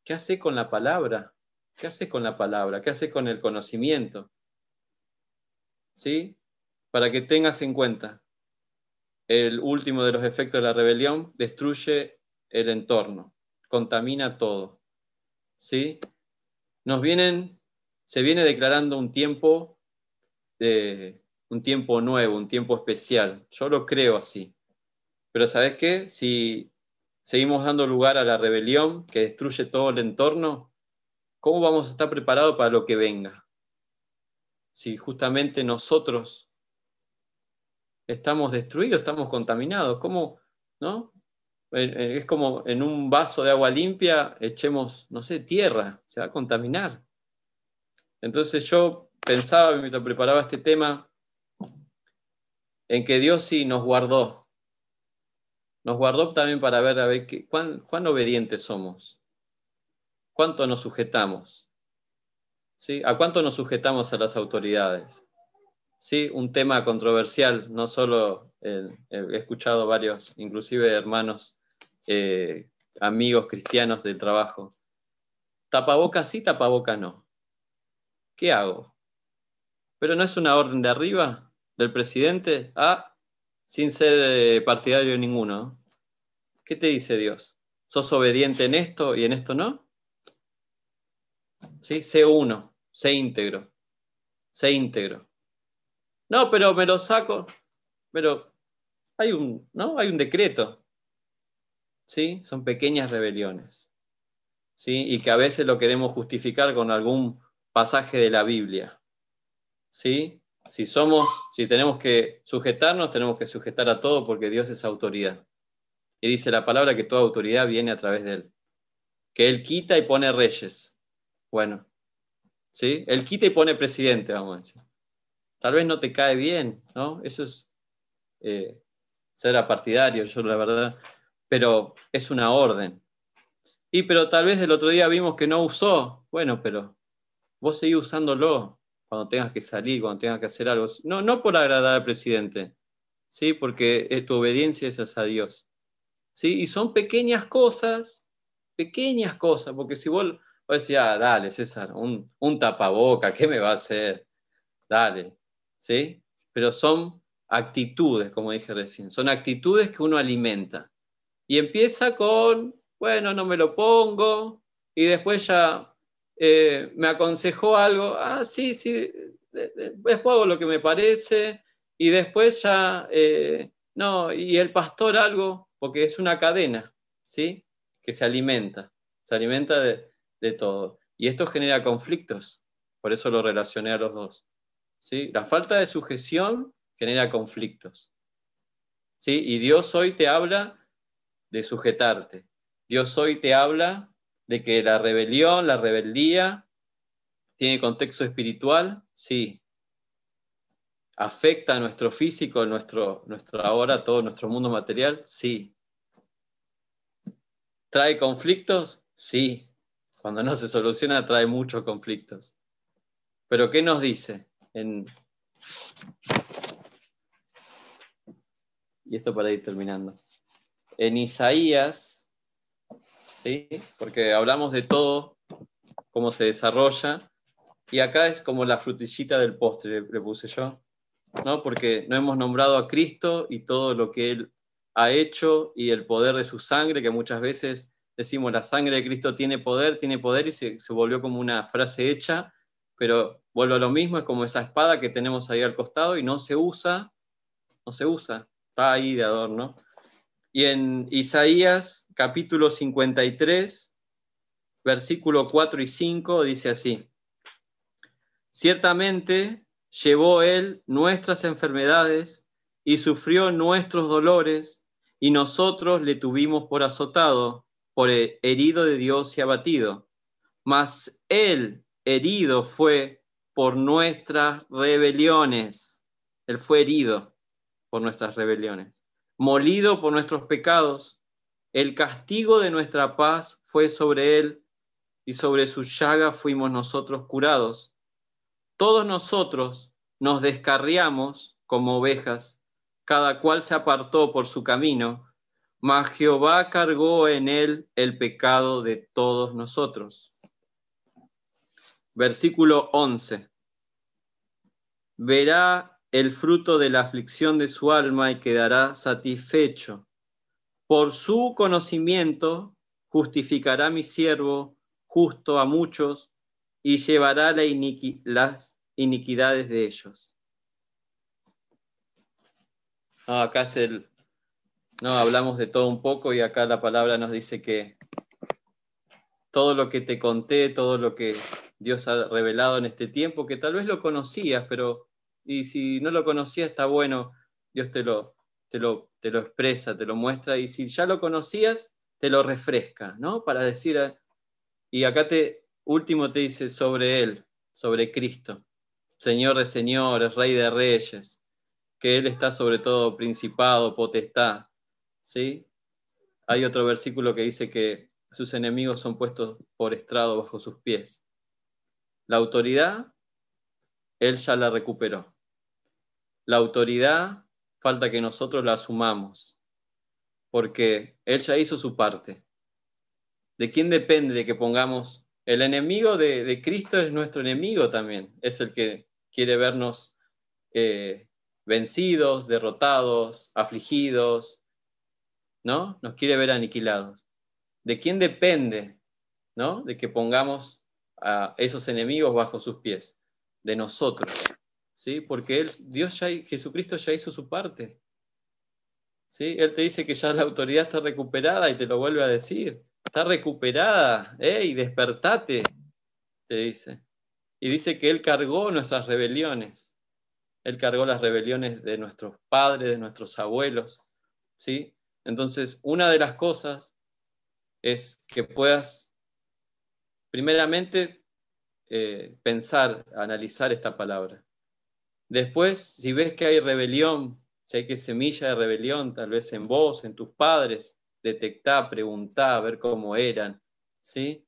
[SPEAKER 1] ¿Qué hace con la palabra? ¿Qué hace con la palabra? ¿Qué hace con el conocimiento? ¿Sí? Para que tengas en cuenta, el último de los efectos de la rebelión destruye el entorno, contamina todo. ¿sí? Nos vienen, se viene declarando un tiempo, de, un tiempo nuevo, un tiempo especial. Yo lo creo así. Pero ¿sabes qué? Si seguimos dando lugar a la rebelión que destruye todo el entorno, ¿cómo vamos a estar preparados para lo que venga? Si justamente nosotros estamos destruidos, estamos contaminados, ¿cómo, no? es como en un vaso de agua limpia echemos, no sé, tierra, se va a contaminar. Entonces yo pensaba, mientras preparaba este tema, en que Dios sí nos guardó. Nos guardó también para ver, a ver cuán, cuán obedientes somos, cuánto nos sujetamos, ¿A cuánto nos sujetamos a las autoridades? Sí, un tema controversial, no solo he escuchado varios, inclusive hermanos eh, amigos cristianos del trabajo. Tapaboca sí, tapaboca no. ¿Qué hago? Pero no es una orden de arriba del presidente, ah, sin ser eh, partidario ninguno. ¿Qué te dice Dios? ¿Sos obediente en esto y en esto no? ¿Sí? Sé uno, sé íntegro, sé íntegro. No, pero me lo saco, pero hay un, ¿no? Hay un decreto. ¿sí? Son pequeñas rebeliones, ¿sí? Y que a veces lo queremos justificar con algún pasaje de la Biblia, ¿sí? Si somos, si tenemos que sujetarnos, tenemos que sujetar a todo porque Dios es autoridad. Y dice la palabra que toda autoridad viene a través de Él. Que Él quita y pone reyes. Bueno, ¿sí? Él quita y pone presidente, vamos a decir. Tal vez no te cae bien, ¿no? Eso es eh, ser apartidario. Yo, la verdad, pero es una orden. Y pero tal vez el otro día vimos que no usó. Bueno, pero vos seguís usándolo cuando tengas que salir, cuando tengas que hacer algo. No, no por agradar al presidente, ¿sí? porque tu obediencia es a Dios. ¿sí? Y son pequeñas cosas pequeñas cosas, porque si vos, vos decís, ah, dale, César, un, un tapaboca, ¿qué me va a hacer? Dale, ¿sí? Pero son actitudes, como dije recién, son actitudes que uno alimenta. Y empieza con, bueno, no me lo pongo, y después ya eh, me aconsejó algo, ah, sí, sí, después hago lo que me parece, y después ya, eh, no, y el pastor algo, porque es una cadena, ¿sí? Que se alimenta, se alimenta de, de todo. Y esto genera conflictos, por eso lo relacioné a los dos. ¿sí? La falta de sujeción genera conflictos. ¿sí? Y Dios hoy te habla de sujetarte. Dios hoy te habla de que la rebelión, la rebeldía, tiene contexto espiritual, sí. ¿Afecta a nuestro físico, nuestro, nuestro ahora, todo nuestro mundo material? Sí. ¿Trae conflictos? Sí. Cuando no se soluciona, trae muchos conflictos. Pero ¿qué nos dice? En... Y esto para ir terminando. En Isaías, ¿sí? porque hablamos de todo, cómo se desarrolla, y acá es como la frutillita del postre, le puse yo, ¿no? porque no hemos nombrado a Cristo y todo lo que Él ha hecho y el poder de su sangre, que muchas veces decimos la sangre de Cristo tiene poder, tiene poder y se, volvió como una frase hecha, pero vuelvo a lo mismo, es como esa espada que tenemos ahí al costado y no se usa, no se usa, está ahí de adorno. Y en Isaías capítulo 53, versículo 4 y 5 dice así, ciertamente llevó él nuestras enfermedades y sufrió nuestros dolores y nosotros le tuvimos por azotado, por herido de Dios y abatido. Mas él herido fue por nuestras rebeliones. Él fue herido por nuestras rebeliones, molido por nuestros pecados. El castigo de nuestra paz fue sobre él y sobre su llaga fuimos nosotros curados. Todos nosotros nos descarriamos como ovejas, cada cual se apartó por su camino, mas Jehová cargó en él el pecado de todos nosotros. Versículo 11. Verá el fruto de la aflicción de su alma y quedará satisfecho. Por su conocimiento justificará mi siervo justo a muchos y llevará la las iniquidades de ellos. acá es el, no, hablamos de todo un poco y acá la palabra nos dice que todo lo que te conté, todo lo que Dios ha revelado en este tiempo, que tal vez lo conocías, pero y si no lo conocías está bueno, Dios te lo, te lo, te lo expresa, te lo muestra, y si ya lo conocías, te lo refresca, ¿no? Para decir, eh, y acá te, último te dice sobre Él, sobre Cristo, Señor de señores, Rey de reyes, que Él está sobre todo principado, potestad, ¿sí? Hay otro versículo que dice que sus enemigos son puestos por estrado bajo sus pies. La autoridad, Él ya la recuperó. La autoridad falta que nosotros la asumamos, porque Él ya hizo su parte. ¿De quién depende de que pongamos? El enemigo de, Cristo es nuestro enemigo también, es el que quiere vernos eh, vencidos, derrotados, afligidos, ¿no? Nos quiere ver aniquilados. ¿De quién depende, ¿no? De que pongamos a esos enemigos bajo sus pies, de nosotros, ¿sí? Porque él, Dios ya, Jesucristo ya hizo su parte. ¿Sí? Él te dice que ya la autoridad está recuperada y te lo vuelve a decir. Está recuperada, ¡ey, despertate! Te dice. Y dice que Él cargó nuestras rebeliones. Él cargó las rebeliones de nuestros padres, de nuestros abuelos. ¿sí? Entonces, una de las cosas es que puedas, primeramente, eh, pensar, analizar esta palabra. Después, si ves que hay rebelión, si hay que semilla de rebelión, tal vez en vos, en tus padres, detectá, preguntá, ver cómo eran, ¿sí?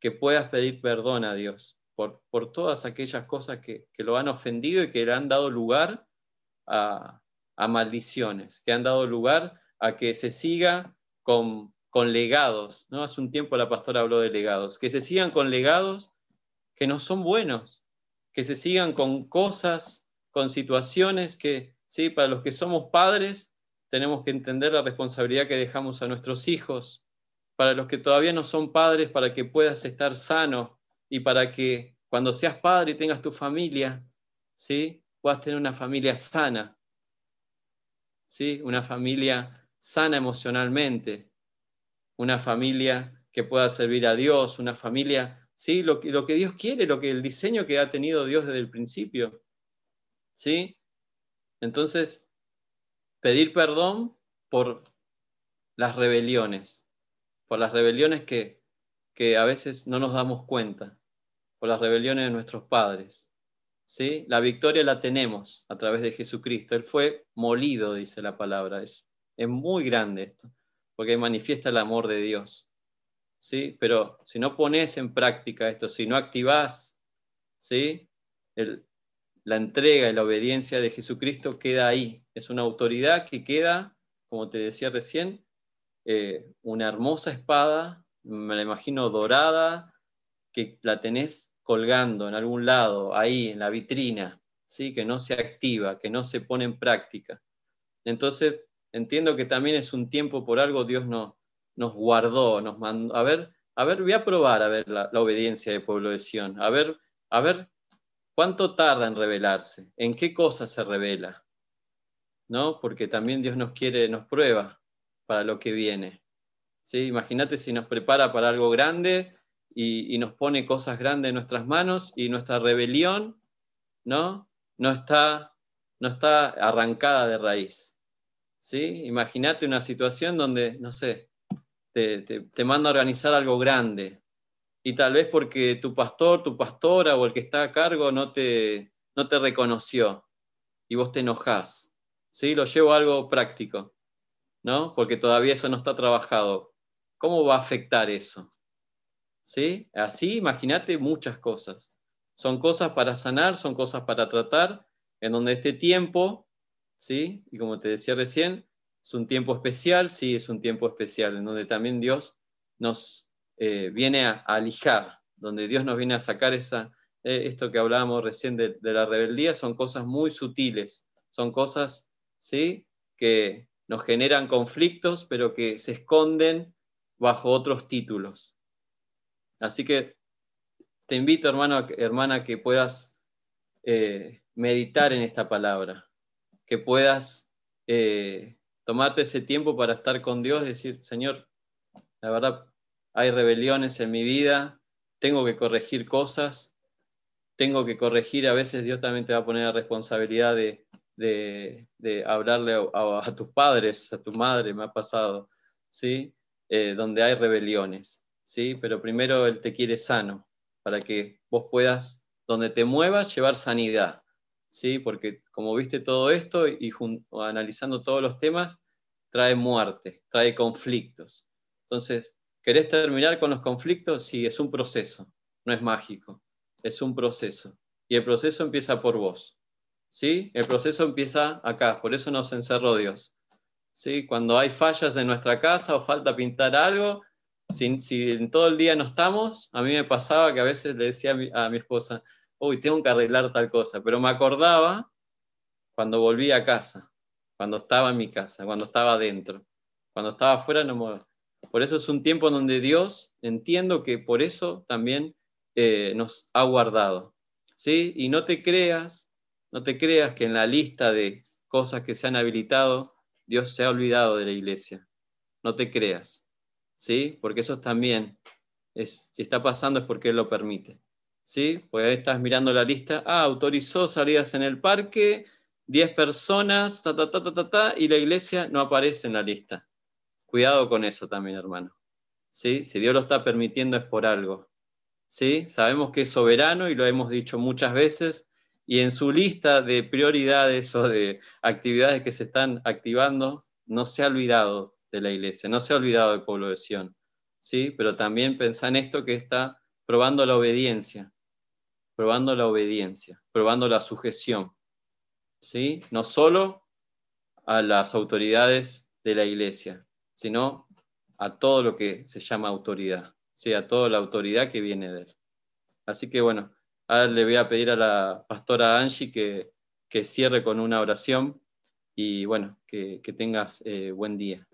[SPEAKER 1] Que puedas pedir perdón a Dios por, por todas aquellas cosas que, que, lo han ofendido y que le han dado lugar a, a maldiciones, que han dado lugar a que se siga con, con legados, ¿no? Hace un tiempo la pastora habló de legados, que se sigan con legados que no son buenos, que se sigan con cosas, con situaciones que, sí, para los que somos padres, tenemos que entender la responsabilidad que dejamos a nuestros hijos, para los que todavía no son padres, para que puedas estar sano y para que cuando seas padre y tengas tu familia, ¿sí? puedas tener una familia sana, ¿sí? una familia sana emocionalmente, una familia que pueda servir a Dios, una familia, ¿sí? lo, que, lo que Dios quiere, lo que el diseño que ha tenido Dios desde el principio. ¿sí? Entonces, pedir perdón por las rebeliones, por las rebeliones que, que a veces no nos damos cuenta, por las rebeliones de nuestros padres. ¿sí? La victoria la tenemos a través de Jesucristo. Él fue molido, dice la palabra. Es, es muy grande esto, porque manifiesta el amor de Dios. ¿sí? Pero si no pones en práctica esto, si no activás ¿sí? la entrega y la obediencia de Jesucristo, queda ahí. Es una autoridad que queda, como te decía recién, eh, una hermosa espada, me la imagino dorada, que la tenés colgando en algún lado, ahí en la vitrina, ¿sí? que no se activa, que no se pone en práctica. Entonces, entiendo que también es un tiempo por algo Dios nos, nos guardó, nos mandó. A ver, a ver, voy a probar a ver la, obediencia del pueblo de Sión, a ver, a ver cuánto tarda en revelarse, en qué cosa se revela, ¿no? Porque también Dios nos quiere, nos prueba para lo que viene. ¿sí? Imagínate si nos prepara para algo grande y, nos pone cosas grandes en nuestras manos y nuestra rebelión ¿no? No, está, no está arrancada de raíz. ¿Sí? Imagínate una situación donde, no sé, te, te, manda a organizar algo grande y tal vez porque tu pastor, tu pastora o el que está a cargo no te, no te reconoció y vos te enojás. ¿sí? Lo llevo a algo práctico, ¿no? Porque todavía eso no está trabajado. ¿Cómo va a afectar eso? ¿sí? Así, imagínate muchas cosas. Son cosas para sanar, son cosas para tratar, en donde este tiempo, ¿sí? Y como te decía recién, es un tiempo especial, sí, es un tiempo especial, en donde también Dios nos eh, viene a, alijar, donde Dios nos viene a sacar esa, eh, esto que hablábamos recién de, de, la rebeldía, son cosas muy sutiles, son cosas, ¿sí? Que nos generan conflictos, pero que se esconden bajo otros títulos. Así que te invito, hermano, hermana, que puedas eh, meditar en esta palabra, que puedas eh, tomarte ese tiempo para estar con Dios decir, Señor, la verdad, hay rebeliones en mi vida, tengo que corregir cosas, tengo que corregir, a veces Dios también te va a poner la responsabilidad de, hablarle a, tus padres, a tu madre, me ha pasado, ¿sí? Eh, donde hay rebeliones. ¿sí? Pero primero Él te quiere sano, para que vos puedas, donde te muevas, llevar sanidad, ¿sí? Porque como viste todo esto y analizando todos los temas, trae muerte, trae conflictos. Entonces, ¿querés terminar con los conflictos? Sí, es un proceso, no es mágico, es un proceso. Y el proceso empieza por vos. ¿Sí? El proceso empieza acá, por eso nos encerró Dios. ¿Sí? Cuando hay fallas en nuestra casa o falta pintar algo, si, en todo el día no estamos, a mí me pasaba que a veces le decía a mi, esposa, uy, tengo que arreglar tal cosa, pero me acordaba cuando volví a casa, cuando estaba en mi casa, cuando estaba adentro, cuando estaba afuera no me... Por eso es un tiempo donde Dios, entiendo que por eso también eh, nos ha guardado. ¿sí? Y no te creas, no te creas que en la lista de cosas que se han habilitado, Dios se ha olvidado de la iglesia. No te creas. ¿sí? Porque eso también, es, si está pasando es porque Él lo permite, ¿sí? Porque ahí estás mirando la lista, ah, autorizó salidas en el parque, 10 personas, ta, ta, ta, ta, y la iglesia no aparece en la lista. Cuidado con eso también, hermano. ¿Sí? Si Dios lo está permitiendo es por algo. ¿Sí? Sabemos que es soberano y lo hemos dicho muchas veces, y en su lista de prioridades o de actividades que se están activando, no se ha olvidado de la iglesia. No se ha olvidado del pueblo de Sión, ¿sí? Pero también pensá en esto que está probando la obediencia, probando la obediencia, probando la sujeción, ¿sí? No solo a las autoridades de la iglesia, sino a todo lo que se llama autoridad, sea a toda la autoridad que viene de Él. Así que bueno, ahora le voy a pedir a la pastora Angie que, que cierre con una oración y bueno, que, tengas eh, buen día.